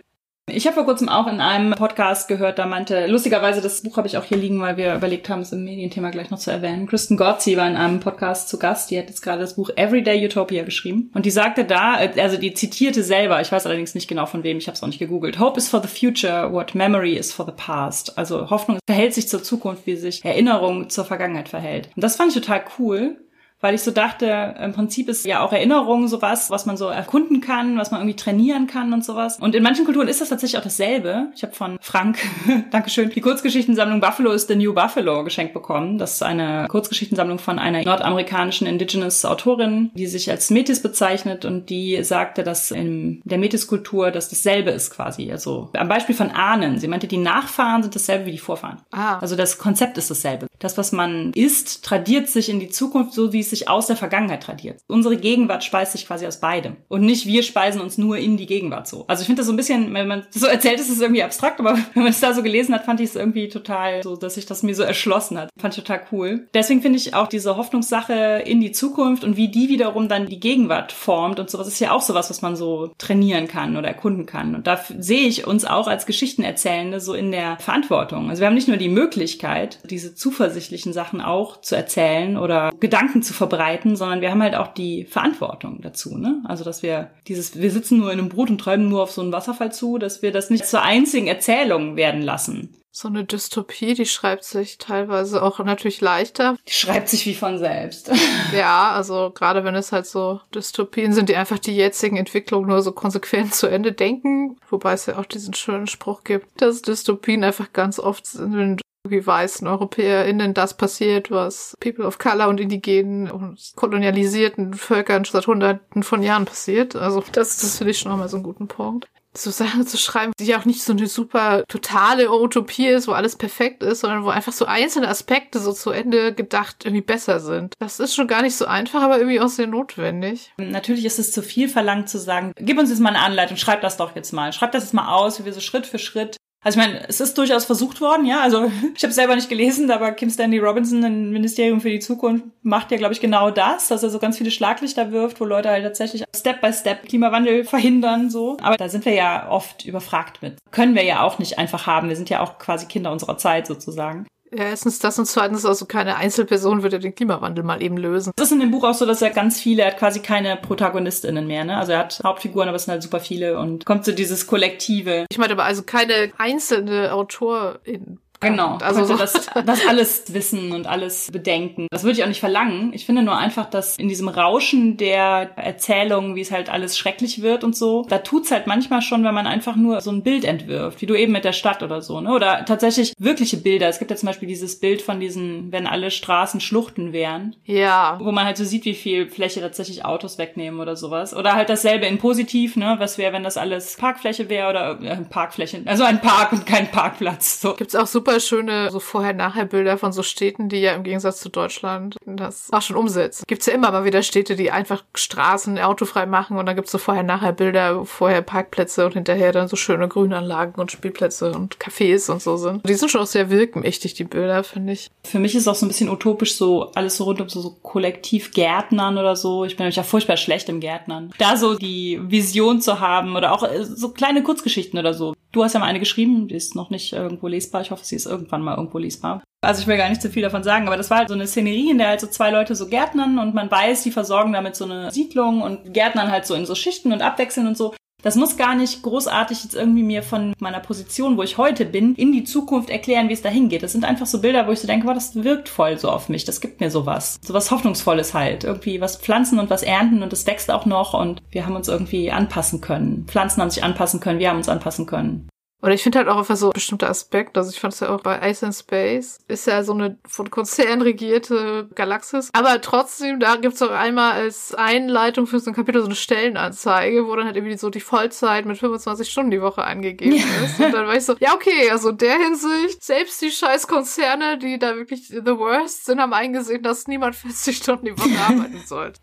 Ich habe vor kurzem auch in einem Podcast gehört, da meinte, lustigerweise, das Buch habe ich auch hier liegen, weil wir überlegt haben, es im Medienthema gleich noch zu erwähnen. Kristen Gotzi war in einem Podcast zu Gast, die hat jetzt gerade das Buch Everyday Utopia geschrieben. Und die sagte da, also die zitierte selber, ich weiß allerdings nicht genau von wem, ich habe es auch nicht gegoogelt, Hope is for the future what memory is for the past. Also Hoffnung verhält sich zur Zukunft, wie sich Erinnerung zur Vergangenheit verhält. Und das fand ich total cool, weil ich so dachte, im Prinzip ist ja auch Erinnerung sowas, was man so erkunden kann, was man irgendwie trainieren kann und sowas. Und in manchen Kulturen ist das tatsächlich auch dasselbe. Ich habe von Frank, Dankeschön, die Kurzgeschichtensammlung Buffalo is the New Buffalo geschenkt bekommen. Das ist eine Kurzgeschichtensammlung von einer nordamerikanischen Indigenous Autorin, die sich als Metis bezeichnet und die sagte, dass in der Metis-Kultur das dasselbe ist quasi. Also am Beispiel von Ahnen. Sie meinte, die Nachfahren sind dasselbe wie die Vorfahren. Ah. Also das Konzept ist dasselbe. Das, was man isst, tradiert sich in die Zukunft so, wie es sich aus der Vergangenheit tradiert. Unsere Gegenwart speist sich quasi aus beidem. Und nicht wir speisen uns nur in die Gegenwart so. Also ich finde das so ein bisschen, wenn man so erzählt, ist es irgendwie abstrakt, aber wenn man es da so gelesen hat, fand ich es irgendwie total so, dass sich das mir so erschlossen hat. Fand ich total cool. Deswegen finde ich auch diese Hoffnungssache in die Zukunft und wie die wiederum dann die Gegenwart formt und sowas ist ja auch sowas, was man so trainieren kann oder erkunden kann. Und da sehe ich uns auch als Geschichtenerzählende so in der Verantwortung. Also wir haben nicht nur die Möglichkeit, diese zuversichtlichen Sachen auch zu erzählen oder Gedanken zu verbreiten, sondern wir haben halt auch die Verantwortung dazu, ne? Also, dass wir dieses, wir sitzen nur in einem Brot und träumen nur auf so einen Wasserfall zu, dass wir das nicht zur einzigen Erzählung werden lassen. So eine Dystopie, die schreibt sich teilweise auch natürlich leichter. Die schreibt sich wie von selbst. ja, also gerade wenn es halt so Dystopien sind, die einfach die jetzigen Entwicklungen nur so konsequent zu Ende denken. Wobei es ja auch diesen schönen Spruch gibt, dass Dystopien einfach ganz oft sind, wie weißen EuropäerInnen das passiert, was People of Color und indigenen und kolonialisierten Völkern seit hunderten von Jahren passiert. Also das, das finde ich schon nochmal so einen guten Punkt. So Sachen zu schreiben, die ja auch nicht so eine super totale Utopie ist, wo alles perfekt ist, sondern wo einfach so einzelne Aspekte so zu Ende gedacht irgendwie besser sind. Das ist schon gar nicht so einfach, aber irgendwie auch sehr notwendig. Natürlich ist es zu viel verlangt zu sagen, gib uns jetzt mal eine Anleitung, schreib das doch jetzt mal. Schreib das jetzt mal aus, wie wir so Schritt für Schritt also ich meine, es ist durchaus versucht worden, ja. Also ich habe selber nicht gelesen, aber Kim Stanley Robinson, ein Ministerium für die Zukunft, macht ja, glaube ich, genau das, dass er so ganz viele Schlaglichter wirft, wo Leute halt tatsächlich Step by Step Klimawandel verhindern, so. Aber da sind wir ja oft überfragt mit. Können wir ja auch nicht einfach haben. Wir sind ja auch quasi Kinder unserer Zeit sozusagen. Ja, erstens das und zweitens also keine Einzelperson würde den Klimawandel mal eben lösen. Es ist in dem Buch auch so, dass er ganz viele, er hat quasi keine ProtagonistInnen mehr, ne? Also er hat Hauptfiguren, aber es sind halt super viele und kommt so dieses Kollektive. Ich meine aber also keine einzelne Autorin Genau, also so. das, das alles wissen und alles bedenken. Das würde ich auch nicht verlangen. Ich finde nur einfach, dass in diesem Rauschen der Erzählung, wie es halt alles schrecklich wird und so, da tut's halt manchmal schon, wenn man einfach nur so ein Bild entwirft, wie du eben mit der Stadt oder so, ne? Oder tatsächlich wirkliche Bilder. Es gibt ja zum Beispiel dieses Bild von diesen, wenn alle Straßen Schluchten wären. Ja. Wo man halt so sieht, wie viel Fläche tatsächlich Autos wegnehmen oder sowas. Oder halt dasselbe in positiv, ne? Was wäre, wenn das alles Parkfläche wäre oder äh, Parkfläche, also ein Park und kein Parkplatz. So. Gibt's auch super super schöne so Vorher-Nachher-Bilder von so Städten, die ja im Gegensatz zu Deutschland das auch schon umsetzen. Gibt's ja immer mal wieder Städte, die einfach Straßen autofrei machen und dann gibt's so Vorher-Nachher-Bilder, vorher Parkplätze und hinterher dann so schöne Grünanlagen und Spielplätze und Cafés und so sind. Die sind schon auch sehr wirkmächtig, die Bilder, finde ich. Für mich ist auch so ein bisschen utopisch so alles so rund um so, so Kollektivgärtnern oder so. Ich bin nämlich ja furchtbar schlecht im Gärtnern. Da so die Vision zu haben oder auch äh, so kleine Kurzgeschichten oder so. Du hast ja mal eine geschrieben, die ist noch nicht irgendwo lesbar. Ich hoffe, sie ist irgendwann mal irgendwo lesbar. Also ich will gar nicht zu viel davon sagen, aber das war halt so eine Szenerie, in der halt so zwei Leute so gärtnern und man weiß, die versorgen damit so eine Siedlung und gärtnern halt so in so Schichten und abwechseln und so. Das muss gar nicht großartig jetzt irgendwie mir von meiner Position, wo ich heute bin, in die Zukunft erklären, wie es dahin geht. Das sind einfach so Bilder, wo ich so denke, wow, das wirkt voll so auf mich. Das gibt mir sowas. Sowas Hoffnungsvolles halt. Irgendwie was pflanzen und was ernten und es wächst auch noch und wir haben uns irgendwie anpassen können. Pflanzen haben sich anpassen können, wir haben uns anpassen können. Oder ich finde halt auch einfach so bestimmte Aspekte. Also ich fand es ja auch bei Ice and Space. Ist ja so eine von Konzern regierte Galaxis. Aber trotzdem, da gibt's auch einmal als Einleitung für so ein Kapitel so eine Stellenanzeige, wo dann halt irgendwie so die Vollzeit mit 25 Stunden die Woche angegeben ja. ist. Und dann war ich so, ja okay, also in der Hinsicht, selbst die scheiß Konzerne, die da wirklich the worst sind, haben eingesehen, dass niemand 40 Stunden die Woche arbeiten sollte.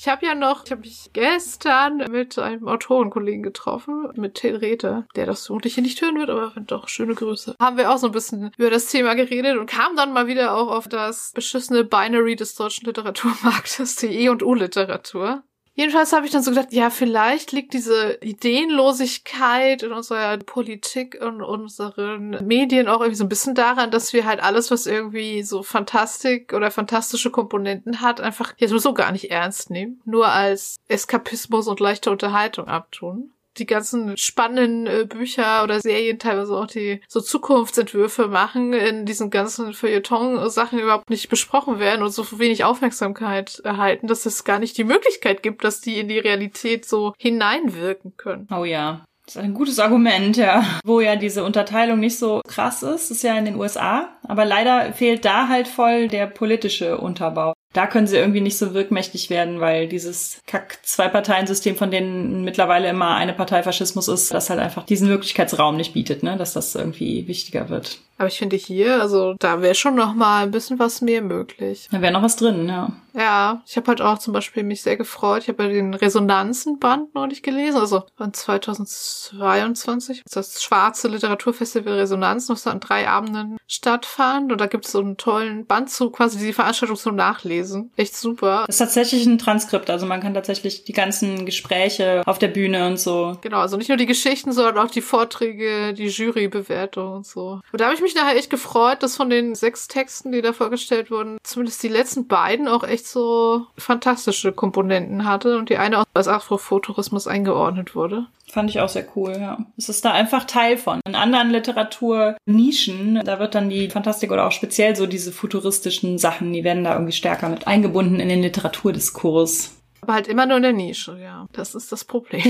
Ich habe ja noch, ich habe mich gestern mit einem Autorenkollegen getroffen, mit Till Rether, der das vermutlich hier nicht hören wird, aber doch, schöne Grüße. Haben wir auch so ein bisschen über das Thema geredet und kam dann mal wieder auch auf das beschissene Binary des deutschen Literaturmarktes, die E- und U-Literatur. Jedenfalls habe ich dann so gedacht, ja, vielleicht liegt diese Ideenlosigkeit in unserer Politik und unseren Medien auch irgendwie so ein bisschen daran, dass wir halt alles, was irgendwie so Fantastik oder fantastische Komponenten hat, einfach jetzt so gar nicht ernst nehmen, nur als Eskapismus und leichte Unterhaltung abtun die ganzen spannenden äh, Bücher oder Serien teilweise auch die so Zukunftsentwürfe machen, in diesen ganzen Feuilleton-Sachen überhaupt nicht besprochen werden und so wenig Aufmerksamkeit erhalten, dass es gar nicht die Möglichkeit gibt, dass die in die Realität so hineinwirken können. Oh ja. Das ist ein gutes Argument, ja. Wo ja diese Unterteilung nicht so krass ist, ist ja in den USA. Aber leider fehlt da halt voll der politische Unterbau da können sie irgendwie nicht so wirkmächtig werden, weil dieses Kack-Zwei-Parteien-System, von denen mittlerweile immer eine Partei Faschismus ist, das halt einfach diesen Wirklichkeitsraum nicht bietet, ne, dass das irgendwie wichtiger wird. Aber ich finde hier, also da wäre schon noch mal ein bisschen was mehr möglich. Da wäre noch was drin, ja. Ja, ich habe halt auch zum Beispiel mich sehr gefreut. Ich habe ja den Resonanzenband neulich gelesen, also von 2022. Das schwarze Literaturfestival Resonanz, noch so an drei Abenden stattfand. Und da gibt es so einen tollen Band zu quasi die Veranstaltung zum Nachlesen. Echt super. Das ist tatsächlich ein Transkript, also man kann tatsächlich die ganzen Gespräche auf der Bühne und so. Genau, also nicht nur die Geschichten, sondern auch die Vorträge, die Jurybewertung und so. Und da habe ich mich mich nachher echt gefreut, dass von den sechs Texten, die da vorgestellt wurden, zumindest die letzten beiden auch echt so fantastische Komponenten hatte und die eine auch als Afrofuturismus eingeordnet wurde. Fand ich auch sehr cool, ja. Es ist da einfach Teil von. In anderen Literaturnischen, da wird dann die Fantastik oder auch speziell so diese futuristischen Sachen, die werden da irgendwie stärker mit eingebunden in den Literaturdiskurs. Aber halt immer nur in der Nische, ja. Das ist das Problem.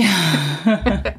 Ja.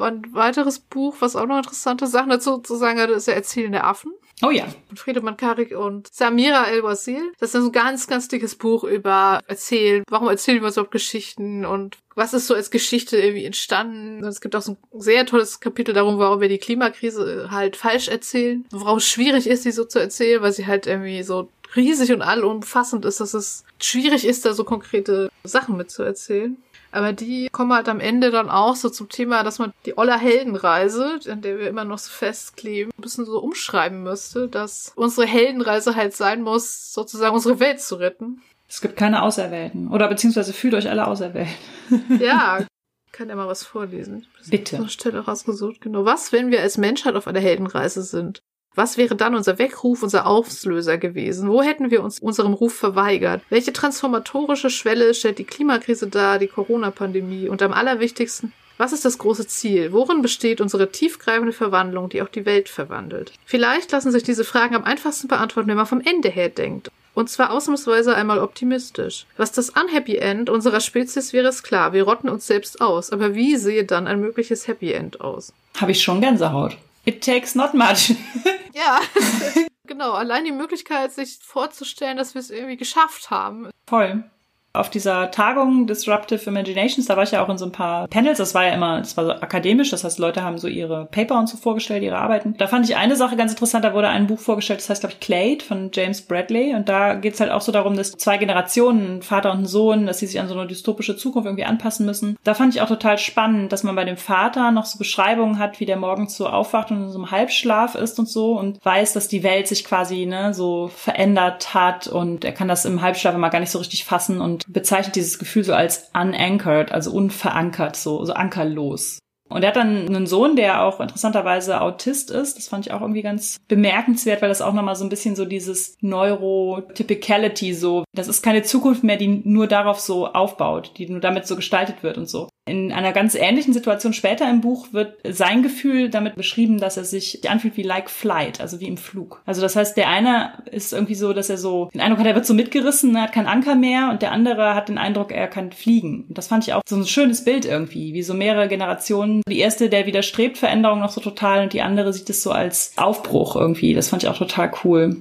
Ein weiteres Buch, was auch noch interessante Sachen dazu zu sagen hat, ist ja Erzählende Affen. Oh ja. Von Friedemann Karik und Samira El-Wazil. Das ist ein ganz, ganz dickes Buch über Erzählen. Warum erzählen wir uns überhaupt Geschichten und was ist so als Geschichte irgendwie entstanden? Es gibt auch so ein sehr tolles Kapitel darum, warum wir die Klimakrise halt falsch erzählen. Warum es schwierig ist, die so zu erzählen, weil sie halt irgendwie so riesig und allumfassend ist, dass es schwierig ist, da so konkrete Sachen mitzuerzählen. Aber die kommen halt am Ende dann auch so zum Thema, dass man die Oller Heldenreise, an der wir immer noch so festkleben, ein bisschen so umschreiben müsste, dass unsere Heldenreise halt sein muss, sozusagen unsere Welt zu retten. Es gibt keine Auserwählten. Oder beziehungsweise fühlt euch alle auserwählt. ja. Kann ja mal was vorlesen. Bitte. Eine Stelle rausgesucht. Genau. Was, wenn wir als Menschheit auf einer Heldenreise sind? Was wäre dann unser Weckruf, unser Auslöser gewesen? Wo hätten wir uns unserem Ruf verweigert? Welche transformatorische Schwelle stellt die Klimakrise dar, die Corona-Pandemie? Und am allerwichtigsten, was ist das große Ziel? Worin besteht unsere tiefgreifende Verwandlung, die auch die Welt verwandelt? Vielleicht lassen sich diese Fragen am einfachsten beantworten, wenn man vom Ende her denkt. Und zwar ausnahmsweise einmal optimistisch. Was das Unhappy End unserer Spezies wäre, ist klar. Wir rotten uns selbst aus. Aber wie sehe dann ein mögliches Happy End aus? Habe ich schon Gänsehaut. It takes not much. ja. genau, allein die Möglichkeit, sich vorzustellen, dass wir es irgendwie geschafft haben. Voll. Auf dieser Tagung Disruptive Imaginations, da war ich ja auch in so ein paar Panels, das war ja immer, das war so akademisch, das heißt, Leute haben so ihre Paper und so vorgestellt, ihre Arbeiten. Da fand ich eine Sache ganz interessant, da wurde ein Buch vorgestellt, das heißt, glaube ich, Clade von James Bradley und da geht's halt auch so darum, dass zwei Generationen, ein Vater und ein Sohn, dass sie sich an so eine dystopische Zukunft irgendwie anpassen müssen. Da fand ich auch total spannend, dass man bei dem Vater noch so Beschreibungen hat, wie der morgens so aufwacht und in so einem Halbschlaf ist und so und weiß, dass die Welt sich quasi ne, so verändert hat und er kann das im Halbschlaf immer gar nicht so richtig fassen und bezeichnet dieses Gefühl so als unanchored, also unverankert, so, so ankerlos. Und er hat dann einen Sohn, der auch interessanterweise Autist ist. Das fand ich auch irgendwie ganz bemerkenswert, weil das auch nochmal so ein bisschen so dieses Neurotypicality so, das ist keine Zukunft mehr, die nur darauf so aufbaut, die nur damit so gestaltet wird und so. In einer ganz ähnlichen Situation später im Buch wird sein Gefühl damit beschrieben, dass er sich anfühlt wie like flight, also wie im Flug. Also das heißt, der eine ist irgendwie so, dass er so den Eindruck hat, er wird so mitgerissen, er hat keinen Anker mehr und der andere hat den Eindruck, er kann fliegen. Und das fand ich auch so ein schönes Bild irgendwie, wie so mehrere Generationen. Die erste, der widerstrebt Veränderung noch so total und die andere sieht es so als Aufbruch irgendwie. Das fand ich auch total cool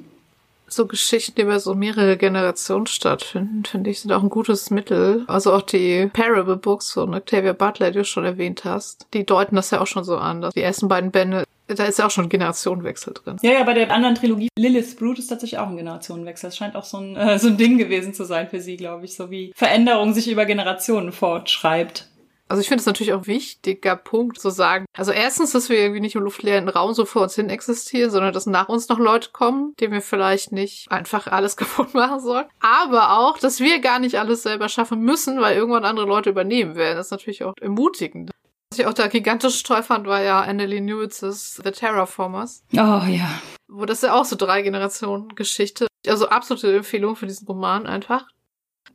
so Geschichten, die über so mehrere Generationen stattfinden, finde ich, sind auch ein gutes Mittel. Also auch die Parable Books von Octavia Butler, die du schon erwähnt hast, die deuten das ja auch schon so an. Dass die ersten beiden Bände, da ist ja auch schon ein Generationenwechsel drin. Ja, ja, bei der anderen Trilogie Lilith Brute ist tatsächlich auch ein Generationenwechsel. Das scheint auch so ein, äh, so ein Ding gewesen zu sein für sie, glaube ich, so wie Veränderung sich über Generationen fortschreibt. Also ich finde es natürlich auch wichtiger Punkt zu sagen. Also erstens, dass wir irgendwie nicht im luftleeren Raum so vor uns hin existieren, sondern dass nach uns noch Leute kommen, denen wir vielleicht nicht einfach alles kaputt machen sollen. Aber auch, dass wir gar nicht alles selber schaffen müssen, weil irgendwann andere Leute übernehmen werden. Das ist natürlich auch ermutigend. Was ich auch da gigantisch toll fand, war ja Annelie Newitz's The Terraformers. Oh ja. Wo das ja auch so drei Generationen Geschichte. Also absolute Empfehlung für diesen Roman einfach.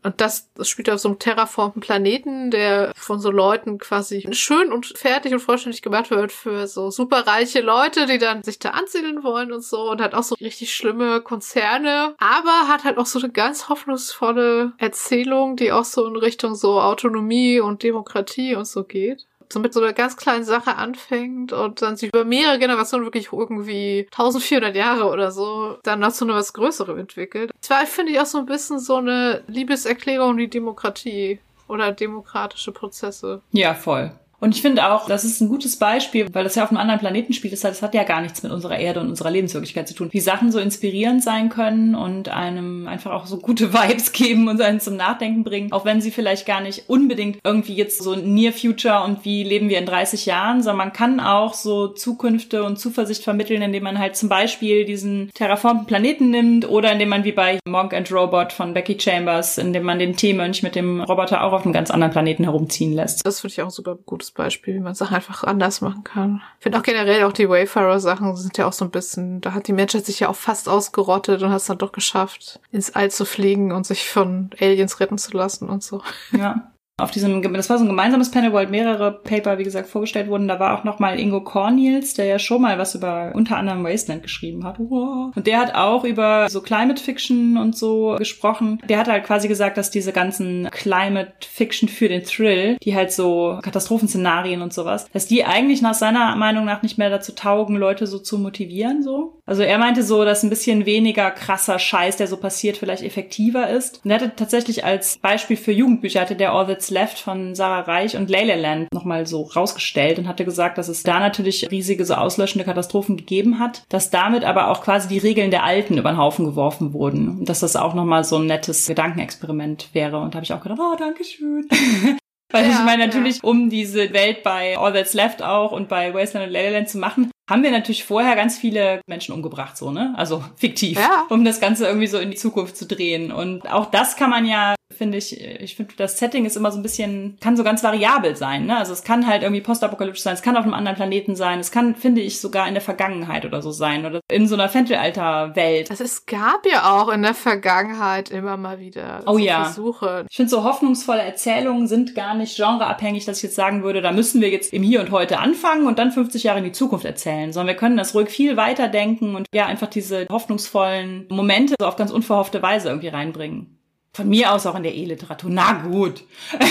Und das, das spielt auf so einem terraformten Planeten, der von so Leuten quasi schön und fertig und vollständig gemacht wird für so superreiche Leute, die dann sich da ansiedeln wollen und so und hat auch so richtig schlimme Konzerne, aber hat halt auch so eine ganz hoffnungsvolle Erzählung, die auch so in Richtung so Autonomie und Demokratie und so geht so mit so einer ganz kleinen Sache anfängt und dann sich über mehrere Generationen wirklich irgendwie 1400 Jahre oder so dann noch zu einer was Größerem entwickelt. Das war, finde ich, auch so ein bisschen so eine Liebeserklärung in die Demokratie oder demokratische Prozesse. Ja, voll. Und ich finde auch, das ist ein gutes Beispiel, weil das ja auf einem anderen Planeten spielt. Das, heißt, das hat ja gar nichts mit unserer Erde und unserer Lebenswirklichkeit zu tun. Wie Sachen so inspirierend sein können und einem einfach auch so gute Vibes geben und einen zum Nachdenken bringen, auch wenn sie vielleicht gar nicht unbedingt irgendwie jetzt so Near Future und wie leben wir in 30 Jahren, sondern man kann auch so Zukünfte und Zuversicht vermitteln, indem man halt zum Beispiel diesen terraformten Planeten nimmt oder indem man wie bei Monk and Robot von Becky Chambers, indem man den T-Mönch mit dem Roboter auch auf einem ganz anderen Planeten herumziehen lässt. Das finde ich auch ein super gutes Beispiel, wie man Sachen einfach anders machen kann. Ich finde auch generell auch die Wayfarer-Sachen sind ja auch so ein bisschen, da hat die Menschheit sich ja auch fast ausgerottet und hat es dann doch geschafft, ins All zu fliegen und sich von Aliens retten zu lassen und so. Ja auf diesem, das war so ein gemeinsames Panel, wo halt mehrere Paper, wie gesagt, vorgestellt wurden. Da war auch noch mal Ingo Cornels, der ja schon mal was über unter anderem Wasteland geschrieben hat. Und der hat auch über so Climate Fiction und so gesprochen. Der hat halt quasi gesagt, dass diese ganzen Climate Fiction für den Thrill, die halt so Katastrophenszenarien und sowas, dass die eigentlich nach seiner Meinung nach nicht mehr dazu taugen, Leute so zu motivieren, so. Also er meinte so, dass ein bisschen weniger krasser Scheiß, der so passiert, vielleicht effektiver ist. Und er hatte tatsächlich als Beispiel für Jugendbücher hatte der All That's Left von Sarah Reich und Leyland nochmal so rausgestellt und hatte gesagt, dass es da natürlich riesige so auslöschende Katastrophen gegeben hat, dass damit aber auch quasi die Regeln der Alten über den Haufen geworfen wurden und dass das auch nochmal so ein nettes Gedankenexperiment wäre. Und da habe ich auch gedacht, oh, danke schön. Weil ja, ich meine, natürlich, ja. um diese Welt bei All That's Left auch und bei Wasteland und Leyland zu machen, haben wir natürlich vorher ganz viele Menschen umgebracht, so, ne? Also fiktiv, ja. um das Ganze irgendwie so in die Zukunft zu drehen. Und auch das kann man ja finde ich, ich finde, das Setting ist immer so ein bisschen, kann so ganz variabel sein. Ne? Also es kann halt irgendwie postapokalyptisch sein, es kann auf einem anderen Planeten sein, es kann, finde ich, sogar in der Vergangenheit oder so sein oder in so einer Fentelalter-Welt. Also es gab ja auch in der Vergangenheit immer mal wieder oh, so ja. Versuche. Ich finde, so hoffnungsvolle Erzählungen sind gar nicht genreabhängig, dass ich jetzt sagen würde, da müssen wir jetzt im Hier und Heute anfangen und dann 50 Jahre in die Zukunft erzählen, sondern wir können das ruhig viel weiter denken und ja, einfach diese hoffnungsvollen Momente so auf ganz unverhoffte Weise irgendwie reinbringen. Von mir aus auch in der E-Literatur. Na gut.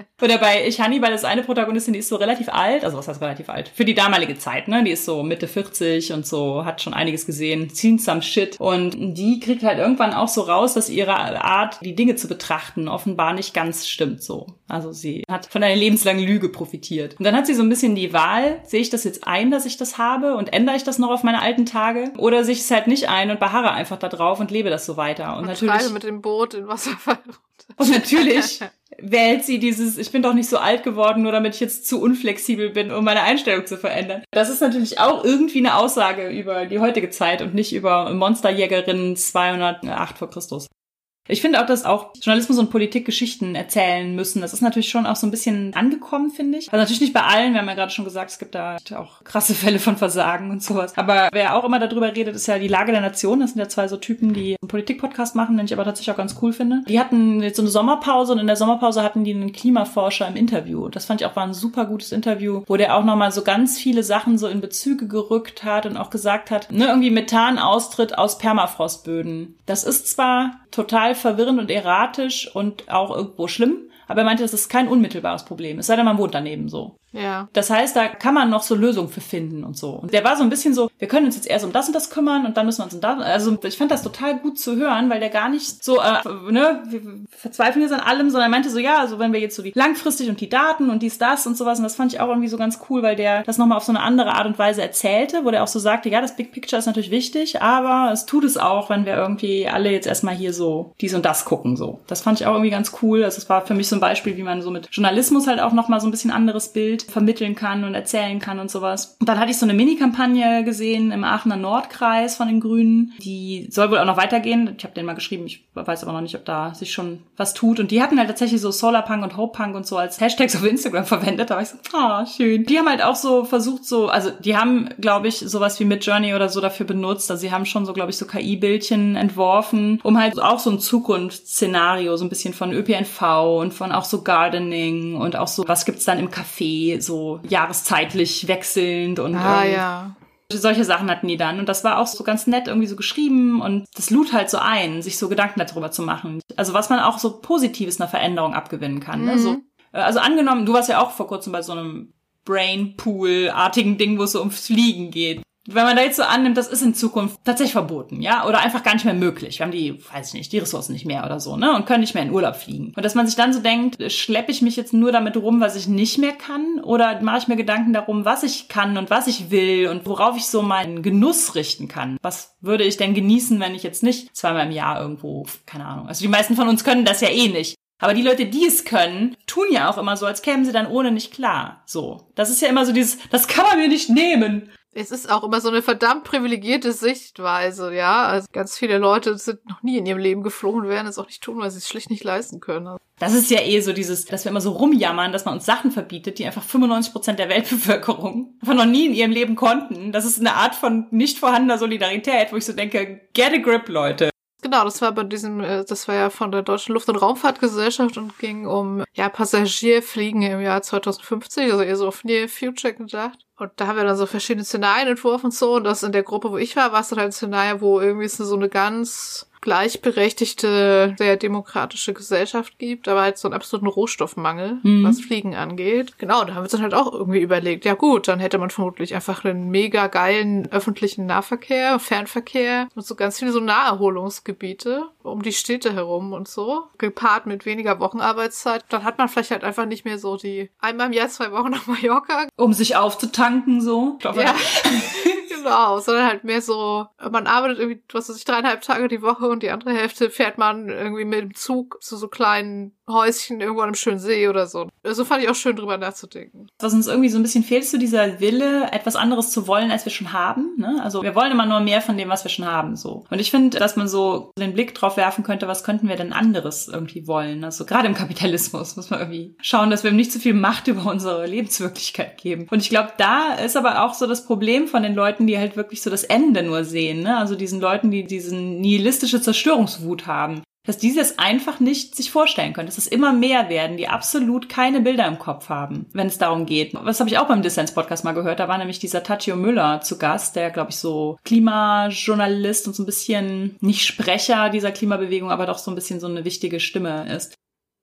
Oder bei Ich Hannibal ist eine Protagonistin, die ist so relativ alt, also was heißt relativ alt? Für die damalige Zeit, ne? Die ist so Mitte 40 und so, hat schon einiges gesehen, seen some shit. Und die kriegt halt irgendwann auch so raus, dass ihre Art, die Dinge zu betrachten, offenbar nicht ganz stimmt so. Also sie hat von einer lebenslangen Lüge profitiert. Und dann hat sie so ein bisschen die Wahl, sehe ich das jetzt ein, dass ich das habe und ändere ich das noch auf meine alten Tage? Oder sehe ich es halt nicht ein und beharre einfach da drauf und lebe das so weiter. Und, und natürlich. mit dem Boot in Wasserfall. Und natürlich wählt sie dieses, ich bin doch nicht so alt geworden, nur damit ich jetzt zu unflexibel bin, um meine Einstellung zu verändern. Das ist natürlich auch irgendwie eine Aussage über die heutige Zeit und nicht über Monsterjägerinnen 208 vor Christus. Ich finde auch, dass auch Journalismus und Politik Geschichten erzählen müssen. Das ist natürlich schon auch so ein bisschen angekommen, finde ich. Also natürlich nicht bei allen. Wir haben ja gerade schon gesagt, es gibt da auch krasse Fälle von Versagen und sowas. Aber wer auch immer darüber redet, ist ja die Lage der Nation. Das sind ja zwei so Typen, die einen Politik-Podcast machen, den ich aber tatsächlich auch ganz cool finde. Die hatten jetzt so eine Sommerpause und in der Sommerpause hatten die einen Klimaforscher im Interview. Das fand ich auch war ein super gutes Interview, wo der auch nochmal so ganz viele Sachen so in Bezüge gerückt hat und auch gesagt hat, ne, irgendwie Methanaustritt aus Permafrostböden. Das ist zwar total verwirrend und erratisch und auch irgendwo schlimm. Aber er meinte, das ist kein unmittelbares Problem. Es sei denn, man wohnt daneben so. Ja. Das heißt, da kann man noch so Lösungen für finden und so. Und der war so ein bisschen so, wir können uns jetzt erst um das und das kümmern und dann müssen wir uns um das. Also ich fand das total gut zu hören, weil der gar nicht so, äh, ne, wir verzweifeln jetzt an allem, sondern er meinte so, ja, also wenn wir jetzt so die langfristig und die Daten und dies, das und sowas, und das fand ich auch irgendwie so ganz cool, weil der das nochmal auf so eine andere Art und Weise erzählte, wo der auch so sagte, ja, das Big Picture ist natürlich wichtig, aber es tut es auch, wenn wir irgendwie alle jetzt erstmal hier so dies und das gucken, so. Das fand ich auch irgendwie ganz cool. Also es war für mich so ein Beispiel, wie man so mit Journalismus halt auch nochmal so ein bisschen anderes Bild vermitteln kann und erzählen kann und sowas. Und dann hatte ich so eine Mini-Kampagne gesehen im Aachener Nordkreis von den Grünen. Die soll wohl auch noch weitergehen. Ich habe denen mal geschrieben, ich weiß aber noch nicht, ob da sich schon was tut. Und die hatten halt tatsächlich so Solarpunk und Hopepunk und so als Hashtags auf Instagram verwendet. Da war ich so, ah, oh, schön. Die haben halt auch so versucht, so, also die haben, glaube ich, sowas wie Midjourney oder so dafür benutzt. Also sie haben schon so, glaube ich, so KI-Bildchen entworfen, um halt auch so ein Zukunftsszenario, so ein bisschen von ÖPNV und von auch so Gardening und auch so, was gibt's dann im Café, so jahreszeitlich wechselnd und ah, ja. solche Sachen hatten die dann und das war auch so ganz nett irgendwie so geschrieben und das lud halt so ein, sich so Gedanken darüber zu machen. Also was man auch so Positives einer Veränderung abgewinnen kann. Mhm. Ne? So, äh, also angenommen, du warst ja auch vor kurzem bei so einem Brainpool-artigen Ding, wo es so ums Fliegen geht wenn man da jetzt so annimmt, das ist in Zukunft tatsächlich verboten, ja, oder einfach gar nicht mehr möglich. Wir haben die, weiß ich nicht, die Ressourcen nicht mehr oder so, ne, und können nicht mehr in Urlaub fliegen. Und dass man sich dann so denkt, schleppe ich mich jetzt nur damit rum, was ich nicht mehr kann, oder mache ich mir Gedanken darum, was ich kann und was ich will und worauf ich so meinen Genuss richten kann. Was würde ich denn genießen, wenn ich jetzt nicht zweimal im Jahr irgendwo, keine Ahnung. Also die meisten von uns können das ja eh nicht. Aber die Leute, die es können, tun ja auch immer so, als kämen sie dann ohne nicht klar. So. Das ist ja immer so dieses, das kann man mir nicht nehmen es ist auch immer so eine verdammt privilegierte Sichtweise, ja. Also ganz viele Leute sind noch nie in ihrem Leben geflogen, werden es auch nicht tun, weil sie es schlicht nicht leisten können. Das ist ja eh so dieses, dass wir immer so rumjammern, dass man uns Sachen verbietet, die einfach 95 Prozent der Weltbevölkerung einfach noch nie in ihrem Leben konnten. Das ist eine Art von nicht vorhandener Solidarität, wo ich so denke, get a grip, Leute. Genau, das war bei diesem, äh, das war ja von der Deutschen Luft- und Raumfahrtgesellschaft und ging um ja Passagierfliegen im Jahr 2050, also eher so auf Near Future gedacht. Und da haben wir dann so verschiedene Szenarien entworfen und so. Und das in der Gruppe, wo ich war, war es dann halt ein Szenario, wo irgendwie so eine ganz gleichberechtigte, sehr demokratische Gesellschaft gibt, aber halt so einen absoluten Rohstoffmangel, mhm. was Fliegen angeht. Genau, da haben wir uns dann halt auch irgendwie überlegt, ja gut, dann hätte man vermutlich einfach einen mega geilen öffentlichen Nahverkehr, Fernverkehr und so ganz viele so Naherholungsgebiete um die Städte herum und so, gepaart mit weniger Wochenarbeitszeit. Dann hat man vielleicht halt einfach nicht mehr so die einmal im Jahr zwei Wochen nach Mallorca. Um sich aufzutanken so. Ja. genau, sondern halt mehr so, man arbeitet irgendwie, was weiß ich, dreieinhalb Tage die Woche und die andere Hälfte fährt man irgendwie mit dem Zug zu so kleinen Häuschen irgendwo an einem schönen See oder so. So fand ich auch schön drüber nachzudenken. Was uns irgendwie so ein bisschen fehlt, ist so dieser Wille, etwas anderes zu wollen, als wir schon haben. Ne? Also wir wollen immer nur mehr von dem, was wir schon haben. so. Und ich finde, dass man so den Blick drauf werfen könnte, was könnten wir denn anderes irgendwie wollen. Also gerade im Kapitalismus muss man irgendwie schauen, dass wir ihm nicht zu viel Macht über unsere Lebenswirklichkeit geben. Und ich glaube, da ist aber auch so das Problem von den Leuten, die halt wirklich so das Ende nur sehen. Ne? Also diesen Leuten, die diesen nihilistische Zerstörungswut haben dass die das einfach nicht sich vorstellen können, dass es immer mehr werden, die absolut keine Bilder im Kopf haben, wenn es darum geht. Was habe ich auch beim Dissens-Podcast mal gehört, da war nämlich dieser Tachio Müller zu Gast, der, glaube ich, so Klimajournalist und so ein bisschen nicht Sprecher dieser Klimabewegung, aber doch so ein bisschen so eine wichtige Stimme ist.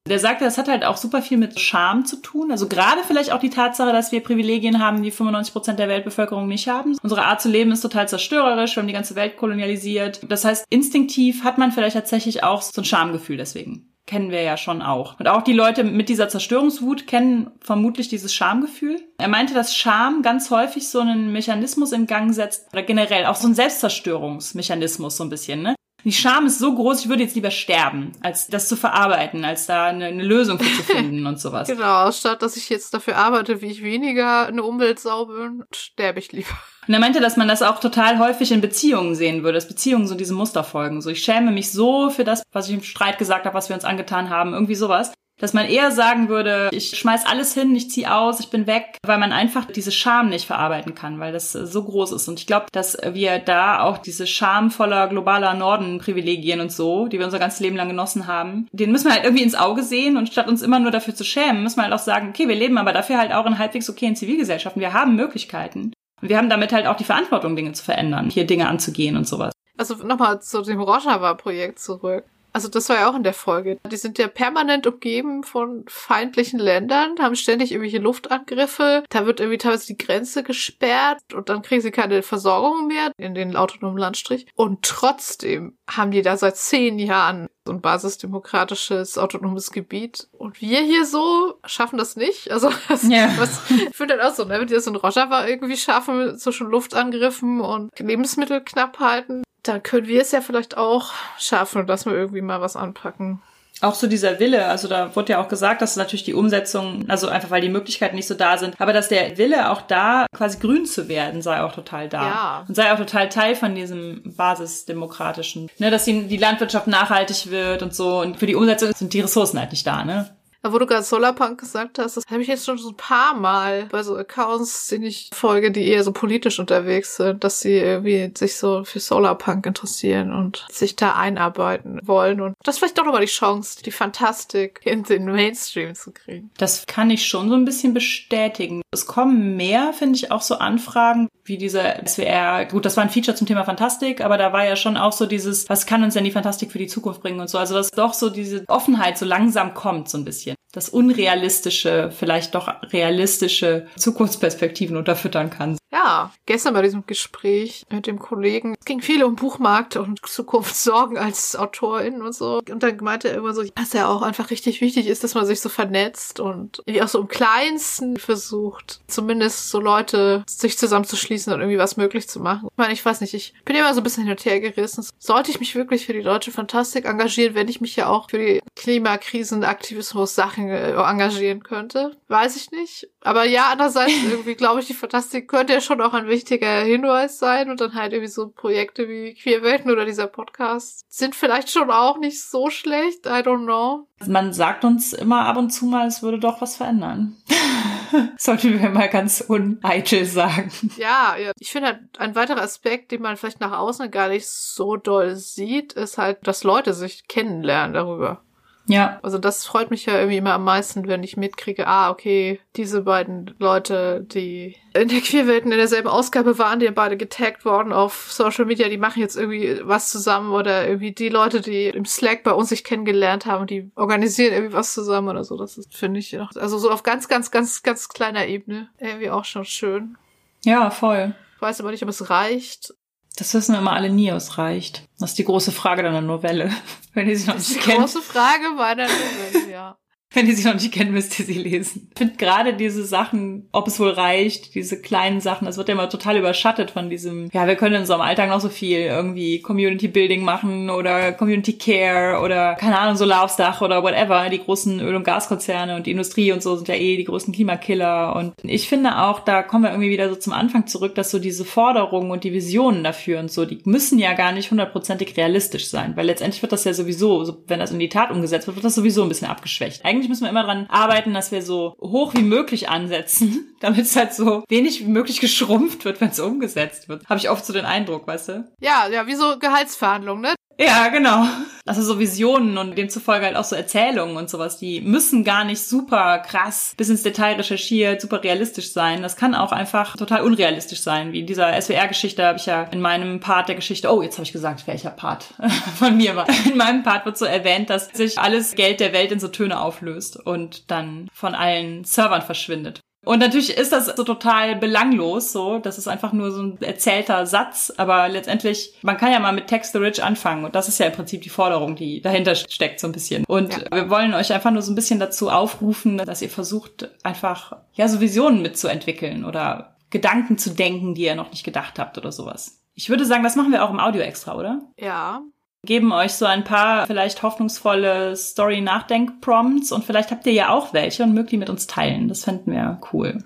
Der sagte, das hat halt auch super viel mit Scham zu tun. Also gerade vielleicht auch die Tatsache, dass wir Privilegien haben, die 95 Prozent der Weltbevölkerung nicht haben. Unsere Art zu leben ist total zerstörerisch. Wir haben die ganze Welt kolonialisiert. Das heißt, instinktiv hat man vielleicht tatsächlich auch so ein Schamgefühl deswegen. Kennen wir ja schon auch. Und auch die Leute mit dieser Zerstörungswut kennen vermutlich dieses Schamgefühl. Er meinte, dass Scham ganz häufig so einen Mechanismus in Gang setzt, oder generell auch so ein Selbstzerstörungsmechanismus so ein bisschen, ne? Die Scham ist so groß, ich würde jetzt lieber sterben, als das zu verarbeiten, als da eine, eine Lösung zu finden und sowas. Genau, statt dass ich jetzt dafür arbeite, wie ich weniger eine Umwelt sauber, sterbe ich lieber. Und er meinte, dass man das auch total häufig in Beziehungen sehen würde, dass Beziehungen so diese Muster folgen. So, ich schäme mich so für das, was ich im Streit gesagt habe, was wir uns angetan haben, irgendwie sowas dass man eher sagen würde, ich schmeiß alles hin, ich zieh aus, ich bin weg, weil man einfach diese Scham nicht verarbeiten kann, weil das so groß ist. Und ich glaube, dass wir da auch diese Scham voller globaler Norden-Privilegien und so, die wir unser ganzes Leben lang genossen haben, den müssen wir halt irgendwie ins Auge sehen und statt uns immer nur dafür zu schämen, müssen wir halt auch sagen, okay, wir leben aber dafür halt auch in halbwegs okayen Zivilgesellschaften. Wir haben Möglichkeiten. Und wir haben damit halt auch die Verantwortung, Dinge zu verändern, hier Dinge anzugehen und sowas. Also nochmal zu dem Rojava-Projekt zurück. Also das war ja auch in der Folge. Die sind ja permanent umgeben von feindlichen Ländern, haben ständig irgendwelche Luftangriffe. Da wird irgendwie teilweise die Grenze gesperrt und dann kriegen sie keine Versorgung mehr in den autonomen Landstrich. Und trotzdem haben die da seit zehn Jahren so ein basisdemokratisches autonomes Gebiet. Und wir hier so schaffen das nicht. Also das, yeah. was, ich finde halt auch so, ne, wenn die das in Rojava irgendwie schaffen, zwischen Luftangriffen und Lebensmittelknappheiten, dann können wir es ja vielleicht auch schaffen, dass wir irgendwie mal was anpacken. Auch so dieser Wille, also da wurde ja auch gesagt, dass natürlich die Umsetzung, also einfach weil die Möglichkeiten nicht so da sind, aber dass der Wille auch da, quasi grün zu werden, sei auch total da. Ja. Und sei auch total Teil von diesem basisdemokratischen, ne, dass die, die Landwirtschaft nachhaltig wird und so. Und für die Umsetzung sind die Ressourcen halt nicht da, ne? Wo du gerade Solarpunk gesagt hast, das habe ich jetzt schon so ein paar Mal bei so Accounts, die ich folge, die eher so politisch unterwegs sind, dass sie irgendwie sich so für Solarpunk interessieren und sich da einarbeiten wollen. Und das ist vielleicht doch nochmal die Chance, die Fantastik in den Mainstream zu kriegen. Das kann ich schon so ein bisschen bestätigen. Es kommen mehr, finde ich, auch so Anfragen wie dieser SWR. Gut, das war ein Feature zum Thema Fantastik, aber da war ja schon auch so dieses, was kann uns denn die Fantastik für die Zukunft bringen und so. Also dass doch so diese Offenheit so langsam kommt, so ein bisschen das unrealistische, vielleicht doch realistische Zukunftsperspektiven unterfüttern kann. Ja, gestern bei diesem Gespräch mit dem Kollegen, es ging viel um Buchmarkt und Zukunftssorgen als Autorin und so. Und dann meinte er immer so, dass ja auch einfach richtig wichtig ist, dass man sich so vernetzt und irgendwie auch so im Kleinsten versucht, zumindest so Leute sich zusammenzuschließen und irgendwie was möglich zu machen. Ich meine, ich weiß nicht, ich bin immer so ein bisschen hin und her gerissen. Sollte ich mich wirklich für die deutsche Fantastik engagieren, wenn ich mich ja auch für die Klimakrisenaktivismus-Sachen äh, engagieren könnte? Weiß ich nicht. Aber ja, andererseits irgendwie glaube ich, die Fantastik könnte ja schon auch ein wichtiger Hinweis sein und dann halt irgendwie so Projekte wie Queerwelten oder dieser Podcast sind vielleicht schon auch nicht so schlecht. I don't know. Man sagt uns immer ab und zu mal, es würde doch was verändern. Sollten wir mal ganz uneitel sagen. Ja, ja. ich finde halt ein weiterer Aspekt, den man vielleicht nach außen gar nicht so doll sieht, ist halt, dass Leute sich kennenlernen darüber. Ja. Also das freut mich ja irgendwie immer am meisten, wenn ich mitkriege, ah, okay, diese beiden Leute, die in der Queerwelten in derselben Ausgabe waren, die beide getaggt worden auf Social Media, die machen jetzt irgendwie was zusammen oder irgendwie die Leute, die im Slack bei uns sich kennengelernt haben, die organisieren irgendwie was zusammen oder so. Das finde ich auch, also so auf ganz, ganz, ganz, ganz kleiner Ebene irgendwie auch schon schön. Ja, voll. Ich weiß aber nicht, ob es reicht. Das wissen wir immer alle nie, es reicht. Das ist die große Frage deiner Novelle. Wenn ihr sie noch nicht ist die kennt. große Frage meiner Novelle, ja. Wenn ihr sie noch nicht kennt, müsst ihr sie lesen. Ich finde gerade diese Sachen, ob es wohl reicht, diese kleinen Sachen, das wird ja immer total überschattet von diesem, ja, wir können in unserem Alltag noch so viel irgendwie Community Building machen oder Community Care oder, keine Ahnung, Solar aufs Dach oder whatever. Die großen Öl- und Gaskonzerne und die Industrie und so sind ja eh die größten Klimakiller. Und ich finde auch, da kommen wir irgendwie wieder so zum Anfang zurück, dass so diese Forderungen und die Visionen dafür und so, die müssen ja gar nicht hundertprozentig realistisch sein, weil letztendlich wird das ja sowieso, wenn das in die Tat umgesetzt wird, wird das sowieso ein bisschen abgeschwächt. Eigentlich eigentlich müssen wir immer dran arbeiten, dass wir so hoch wie möglich ansetzen, damit es halt so wenig wie möglich geschrumpft wird, wenn es umgesetzt wird. Habe ich oft so den Eindruck, weißt du? Ja, ja, wie so Gehaltsverhandlungen, ne? Ja, genau. Also so Visionen und demzufolge halt auch so Erzählungen und sowas, die müssen gar nicht super krass bis ins Detail recherchiert, super realistisch sein. Das kann auch einfach total unrealistisch sein. Wie in dieser SWR-Geschichte habe ich ja in meinem Part der Geschichte, oh, jetzt habe ich gesagt, welcher Part von mir war. In meinem Part wird so erwähnt, dass sich alles Geld der Welt in so Töne auflöst und dann von allen Servern verschwindet. Und natürlich ist das so total belanglos, so. Das ist einfach nur so ein erzählter Satz. Aber letztendlich, man kann ja mal mit Text the Rich anfangen. Und das ist ja im Prinzip die Forderung, die dahinter steckt, so ein bisschen. Und ja. wir wollen euch einfach nur so ein bisschen dazu aufrufen, dass ihr versucht, einfach, ja, so Visionen mitzuentwickeln oder Gedanken zu denken, die ihr noch nicht gedacht habt oder sowas. Ich würde sagen, das machen wir auch im Audio extra, oder? Ja, geben euch so ein paar vielleicht hoffnungsvolle Story-Nachdenk-Prompts und vielleicht habt ihr ja auch welche und mögt die mit uns teilen. Das fänden wir cool.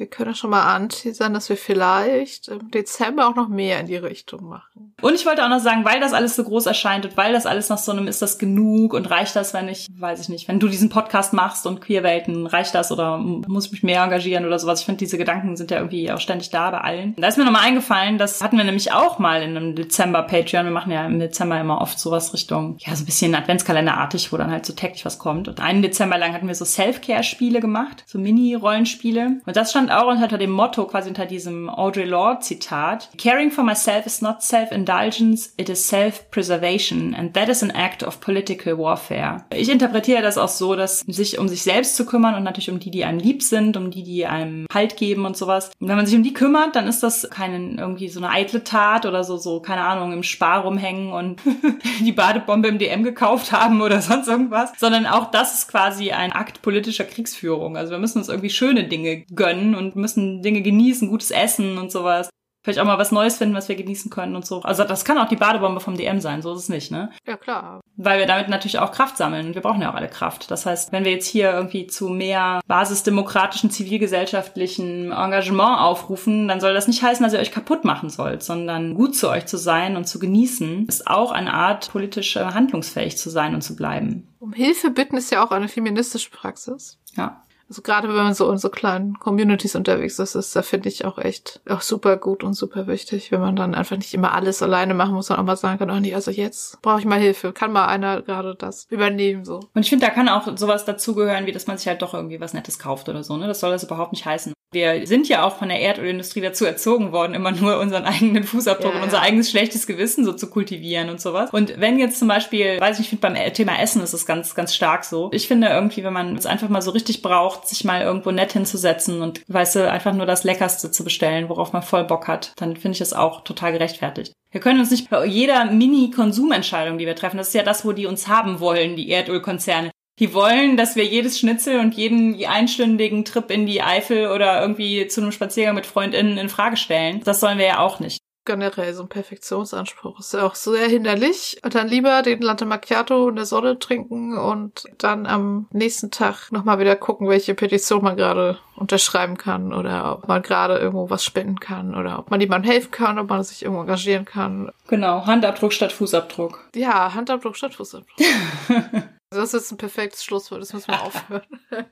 Wir können schon mal anteasern, dass wir vielleicht im Dezember auch noch mehr in die Richtung machen. Und ich wollte auch noch sagen, weil das alles so groß erscheint und weil das alles nach so einem ist das genug und reicht das, wenn ich, weiß ich nicht, wenn du diesen Podcast machst und Queerwelten, reicht das oder muss ich mich mehr engagieren oder sowas. Ich finde, diese Gedanken sind ja irgendwie auch ständig da bei allen. Da ist mir nochmal eingefallen, das hatten wir nämlich auch mal in einem Dezember Patreon. Wir machen ja im Dezember immer oft sowas Richtung, ja, so ein bisschen Adventskalenderartig, wo dann halt so täglich was kommt. Und einen Dezember lang hatten wir so Self-Care-Spiele gemacht, so Mini-Rollenspiele. Und das stand auch unter dem Motto, quasi unter diesem Audre Lorde Zitat, Caring for myself is not self-indulgence, it is self-preservation and that is an act of political warfare. Ich interpretiere das auch so, dass sich um sich selbst zu kümmern und natürlich um die, die einem lieb sind, um die, die einem Halt geben und sowas. Und wenn man sich um die kümmert, dann ist das keine irgendwie so eine eitle Tat oder so, so, keine Ahnung, im Spar rumhängen und die Badebombe im DM gekauft haben oder sonst irgendwas, sondern auch das ist quasi ein Akt politischer Kriegsführung. Also wir müssen uns irgendwie schöne Dinge gönnen und müssen Dinge genießen, gutes Essen und sowas. Vielleicht auch mal was Neues finden, was wir genießen können und so. Also das kann auch die Badebombe vom DM sein, so ist es nicht, ne? Ja, klar. Weil wir damit natürlich auch Kraft sammeln. Wir brauchen ja auch alle Kraft. Das heißt, wenn wir jetzt hier irgendwie zu mehr basisdemokratischen, zivilgesellschaftlichen Engagement aufrufen, dann soll das nicht heißen, dass ihr euch kaputt machen sollt, sondern gut zu euch zu sein und zu genießen, ist auch eine Art politisch handlungsfähig zu sein und zu bleiben. Um Hilfe bitten ist ja auch eine feministische Praxis. Ja. Also gerade wenn man so in so kleinen Communities unterwegs ist, ist da finde ich auch echt auch super gut und super wichtig, wenn man dann einfach nicht immer alles alleine machen muss, sondern auch mal sagen kann, oh nee, also jetzt brauche ich mal Hilfe. Kann mal einer gerade das übernehmen so. Und ich finde, da kann auch sowas dazugehören, wie dass man sich halt doch irgendwie was Nettes kauft oder so. Ne? Das soll das überhaupt nicht heißen. Wir sind ja auch von der Erdölindustrie dazu erzogen worden, immer nur unseren eigenen Fußabdruck ja, und unser eigenes schlechtes Gewissen so zu kultivieren und sowas. Und wenn jetzt zum Beispiel, weiß ich nicht, beim Thema Essen ist es ganz, ganz stark so. Ich finde irgendwie, wenn man es einfach mal so richtig braucht, sich mal irgendwo nett hinzusetzen und, weißt du, einfach nur das Leckerste zu bestellen, worauf man voll Bock hat, dann finde ich es auch total gerechtfertigt. Wir können uns nicht bei jeder Mini-Konsumentscheidung, die wir treffen, das ist ja das, wo die uns haben wollen, die Erdölkonzerne die wollen, dass wir jedes Schnitzel und jeden einstündigen Trip in die Eifel oder irgendwie zu einem Spaziergang mit FreundInnen in Frage stellen. Das sollen wir ja auch nicht. Generell so ein Perfektionsanspruch ist ja auch sehr hinderlich. Und dann lieber den Latte Macchiato in der Sonne trinken und dann am nächsten Tag nochmal wieder gucken, welche Petition man gerade unterschreiben kann oder ob man gerade irgendwo was spenden kann oder ob man jemandem helfen kann, ob man sich irgendwo engagieren kann. Genau, Handabdruck statt Fußabdruck. Ja, Handabdruck statt Fußabdruck. Das ist ein perfektes Schlusswort, das müssen wir aufhören.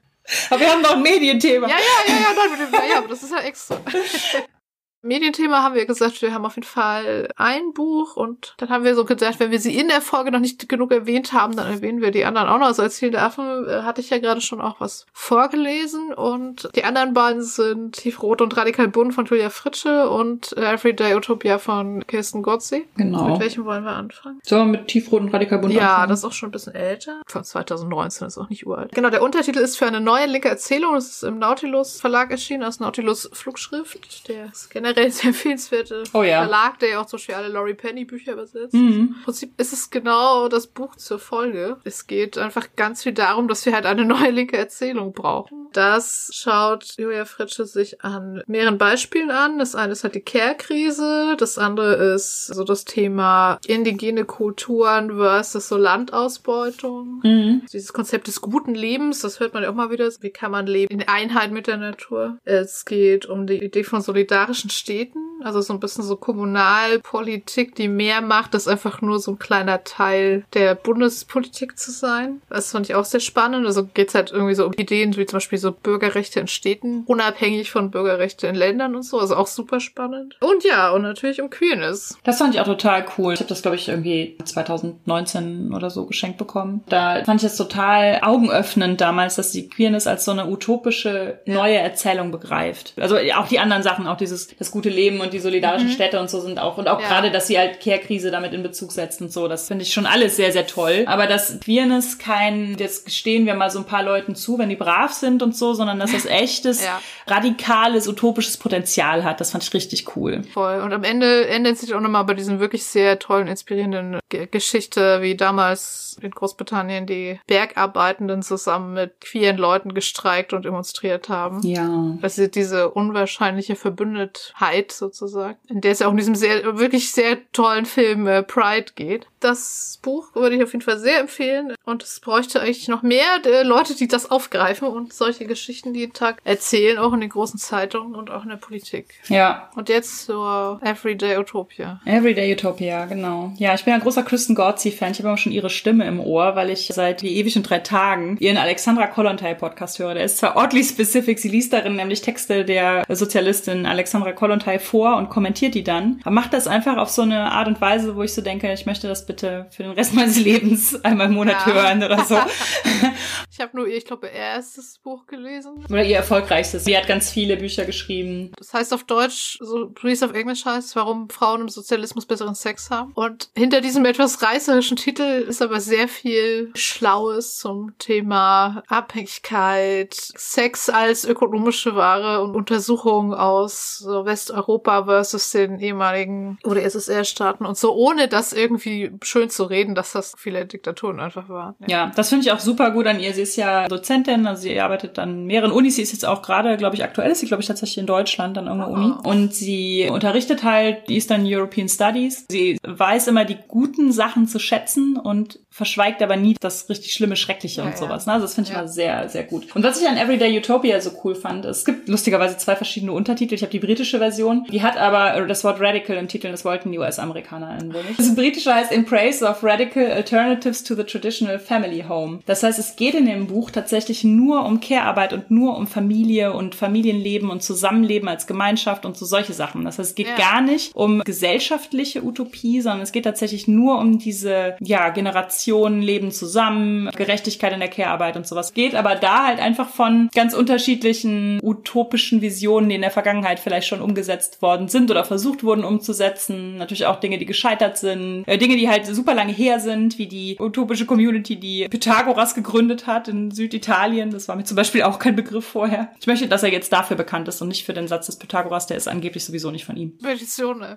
Aber wir haben noch ein Medienthema. Ja, ja, ja, ja, nein, ja, aber das ist ja extra. Medienthema haben wir gesagt, wir haben auf jeden Fall ein Buch und dann haben wir so gesagt, wenn wir sie in der Folge noch nicht genug erwähnt haben, dann erwähnen wir die anderen auch noch. Also als Ziel der Affen äh, hatte ich ja gerade schon auch was vorgelesen und die anderen beiden sind Tiefrot und Radikal Bunt von Julia Fritsche und Everyday Utopia von Kirsten Gotzi. Genau. Mit welchem wollen wir anfangen? Sollen wir mit Tiefrot und Radikal Bunt ja, anfangen? Das ist auch schon ein bisschen älter. Von 2019 ist auch nicht uralt. Genau, der Untertitel ist für eine neue linke Erzählung. Das ist im Nautilus Verlag erschienen, aus Nautilus Flugschrift. Der ist generell sehr empfehlenswerte oh, ja. Verlag, der ja auch zum Beispiel alle Laurie Penny Bücher übersetzt. Mhm. Im Prinzip ist es genau das Buch zur Folge. Es geht einfach ganz viel darum, dass wir halt eine neue linke Erzählung brauchen. Das schaut Julia Fritsche sich an mehreren Beispielen an. Das eine ist halt die Care-Krise, das andere ist so das Thema indigene Kulturen versus so Landausbeutung. Mhm. Dieses Konzept des guten Lebens, das hört man ja auch mal wieder. Wie kann man leben in Einheit mit der Natur? Es geht um die Idee von solidarischen Städten Also so ein bisschen so Kommunalpolitik, die mehr macht, ist einfach nur so ein kleiner Teil der Bundespolitik zu sein. Das fand ich auch sehr spannend. Also geht's halt irgendwie so um Ideen wie zum Beispiel so Bürgerrechte in Städten, unabhängig von Bürgerrechte in Ländern und so. Also auch super spannend. Und ja, und natürlich um Queerness. Das fand ich auch total cool. Ich habe das, glaube ich, irgendwie 2019 oder so geschenkt bekommen. Da fand ich es total augenöffnend damals, dass die Queerness als so eine utopische neue Erzählung begreift. Also auch die anderen Sachen, auch dieses das gute Leben und die solidarischen mhm. Städte und so sind auch und auch ja. gerade, dass sie halt Care-Krise damit in Bezug setzt und so. Das finde ich schon alles sehr, sehr toll. Aber dass Queerness kein, jetzt gestehen wir mal so ein paar Leuten zu, wenn die brav sind und so, sondern dass das echtes, ja. radikales, utopisches Potenzial hat. Das fand ich richtig cool. Voll. Und am Ende endet sich auch nochmal bei diesen wirklich sehr tollen, inspirierenden G Geschichte, wie damals in Großbritannien die Bergarbeitenden zusammen mit queeren Leuten gestreikt und demonstriert haben. Ja. Das ist diese unwahrscheinliche Verbündetheit sozusagen, in der es ja auch in diesem sehr, wirklich sehr tollen Film äh, Pride geht. Das Buch würde ich auf jeden Fall sehr empfehlen und es bräuchte eigentlich noch mehr äh, Leute, die das aufgreifen und solche Geschichten jeden Tag erzählen, auch in den großen Zeitungen und auch in der Politik. Ja. Und jetzt zur Everyday Utopia. Everyday Utopia, genau. Ja, ich bin ein großer Kristen Gorzi-Fan. Ich habe auch schon ihre Stimme im Ohr, weil ich seit wie ewig und drei Tagen ihren Alexandra Kollontai Podcast höre. Der ist zwar oddly specific, sie liest darin nämlich Texte der Sozialistin Alexandra Kollontai vor und kommentiert die dann. Aber macht das einfach auf so eine Art und Weise, wo ich so denke, ich möchte das bitte für den Rest meines Lebens einmal im Monat ja. hören oder so. ich habe nur ihr, ich glaube, ihr erstes Buch gelesen. Oder ihr erfolgreichstes. Sie hat ganz viele Bücher geschrieben. Das heißt auf Deutsch, so wie es auf Englisch heißt, warum Frauen im Sozialismus besseren Sex haben. Und hinter diesem etwas reißerischen Titel ist aber sehr viel Schlaues zum Thema Abhängigkeit, Sex als ökonomische Ware und Untersuchungen aus so Westeuropa versus den ehemaligen oder SSR-Staaten und so, ohne das irgendwie schön zu reden, dass das viele Diktaturen einfach waren. Ja, ja das finde ich auch super gut an ihr. Sie ist ja Dozentin, also sie arbeitet an mehreren Unis. Sie ist jetzt auch gerade, glaube ich, aktuell ist sie, glaube ich, tatsächlich in Deutschland an irgendeiner. Uni. Und sie unterrichtet halt Eastern European Studies. Sie weiß immer die guten Sachen zu schätzen und verschweigt aber nie das richtig schlimme, schreckliche ja, und sowas. Ne? Also das finde ich ja. mal sehr, sehr gut. Und was ich an Everyday Utopia so cool fand, es gibt lustigerweise zwei verschiedene Untertitel. Ich habe die britische Version, die hat aber das Wort Radical im Titel, das wollten die US-Amerikaner wohl nicht. Das britische heißt In Praise of Radical Alternatives to the Traditional Family Home. Das heißt, es geht in dem Buch tatsächlich nur um Care-Arbeit und nur um Familie und Familienleben und Zusammenleben als Gemeinschaft und so solche Sachen. Das heißt, es geht ja. gar nicht um gesellschaftliche Utopie, sondern es geht tatsächlich nur um diese, ja, Generation Generationen leben zusammen, Gerechtigkeit in der Care-Arbeit und sowas geht, aber da halt einfach von ganz unterschiedlichen utopischen Visionen, die in der Vergangenheit vielleicht schon umgesetzt worden sind oder versucht wurden umzusetzen. Natürlich auch Dinge, die gescheitert sind, äh, Dinge, die halt super lange her sind, wie die utopische Community, die Pythagoras gegründet hat in Süditalien. Das war mir zum Beispiel auch kein Begriff vorher. Ich möchte, dass er jetzt dafür bekannt ist und nicht für den Satz des Pythagoras, der ist angeblich sowieso nicht von ihm. Petition.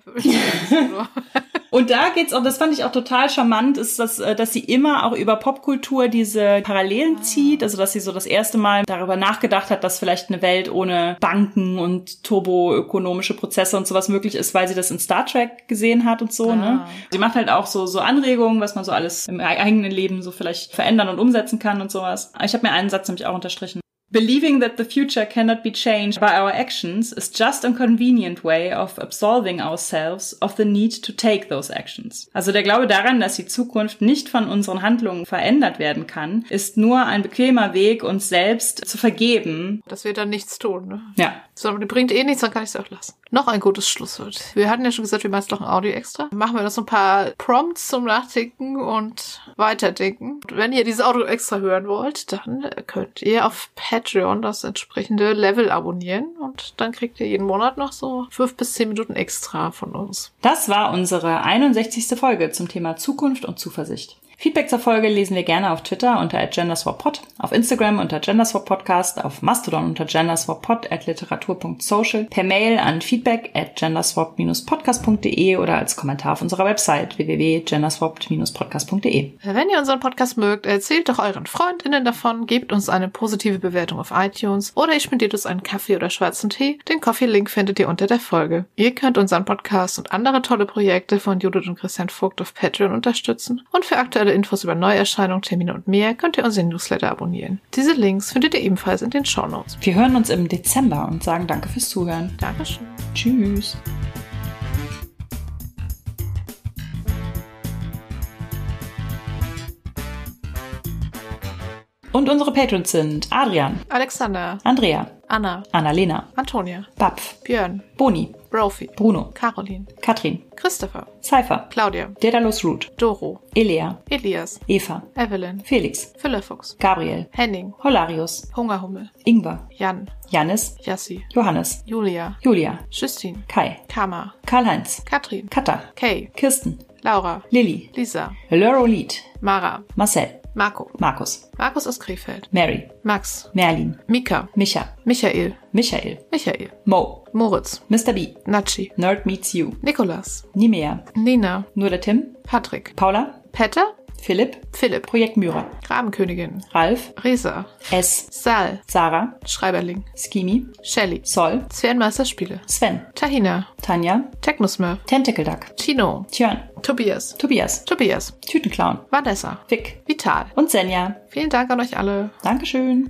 Und da geht's auch, das fand ich auch total charmant, ist, dass, äh, dass sie immer auch über Popkultur diese Parallelen ah. zieht. Also, dass sie so das erste Mal darüber nachgedacht hat, dass vielleicht eine Welt ohne Banken und turboökonomische Prozesse und sowas möglich ist, weil sie das in Star Trek gesehen hat und so, ne? ah. ne? Sie macht halt auch so, so Anregungen, was man so alles im eigenen Leben so vielleicht verändern und umsetzen kann und sowas. Ich habe mir einen Satz nämlich auch unterstrichen. Believing that the future cannot be changed by our actions is just a convenient way of absolving ourselves of the need to take those actions. Also der Glaube daran, dass die Zukunft nicht von unseren Handlungen verändert werden kann, ist nur ein bequemer Weg, uns selbst zu vergeben. Dass wir dann nichts tun, ne? Ja. So, die bringt eh nichts, dann kann ich es auch lassen. Noch ein gutes Schlusswort. Wir hatten ja schon gesagt, wir machen doch ein Audio extra. Machen wir noch so ein paar Prompts zum Nachdenken und Weiterdenken. Und wenn ihr dieses Audio extra hören wollt, dann könnt ihr auf Patreon das entsprechende Level abonnieren und dann kriegt ihr jeden Monat noch so fünf bis zehn Minuten extra von uns. Das war unsere 61. Folge zum Thema Zukunft und Zuversicht. Feedback zur Folge lesen wir gerne auf Twitter unter genderswappod, auf Instagram unter genderswappodcast, auf Mastodon unter genderswappod at literatur.social, per Mail an feedback at genderswap-podcast.de oder als Kommentar auf unserer Website www.genderswapped-podcast.de. Wenn ihr unseren Podcast mögt, erzählt doch euren FreundInnen davon, gebt uns eine positive Bewertung auf iTunes oder ihr spendiert uns einen Kaffee oder schwarzen Tee. Den Coffee-Link findet ihr unter der Folge. Ihr könnt unseren Podcast und andere tolle Projekte von Judith und Christian Vogt auf Patreon unterstützen und für aktuelle Aktuelle Infos über Neuerscheinungen, Termine und mehr könnt ihr unseren Newsletter abonnieren. Diese Links findet ihr ebenfalls in den Shownotes. Wir hören uns im Dezember und sagen danke fürs Zuhören. Dankeschön. Tschüss. Und unsere Patrons sind Adrian, Alexander, Andrea, Anna, Annalena, Antonia, Bapf, Björn, Boni, Brophy, Bruno, Caroline, Katrin, Christopher, Cypher, Claudia, Daedalus Root, Doro, Elea, Elias, Eva, Evelyn, Felix, Philifuchs, Gabriel, Henning, Holarius, Hungerhummel, Ingwer, Jan, Janis, Yassi, Johannes, Julia, Julia, Justin, Kai, Kama, Karl-Heinz, Katrin, Katha, Kay, Kirsten, Laura, Lilly, Lisa, Lurolid, Mara, Marcel, Marco, Markus, Markus aus Krefeld, Mary, Max, Merlin, Mika, Micha, Michael, Michael, Michael, Mo, Moritz, Mr. B, Natschi, Nerd Meets You, Nikolas, Nimea, Nina, nur der Tim, Patrick, Paula, Petter, Philipp, Philipp, Projekt Myra, Grabenkönigin, Ralf, Resa, S, Sal, Sarah, Schreiberling, Skimi, Shelly, Sol, Zwernmeisterspiele, Sven, Tahina, Tanja, Technosmurf, Tentacle Duck, Tino, Tjörn, Tobias, Tobias, Tobias, Tütenclown, Vanessa, Vic. Vital. und Senja. Vielen Dank an euch alle. Dankeschön.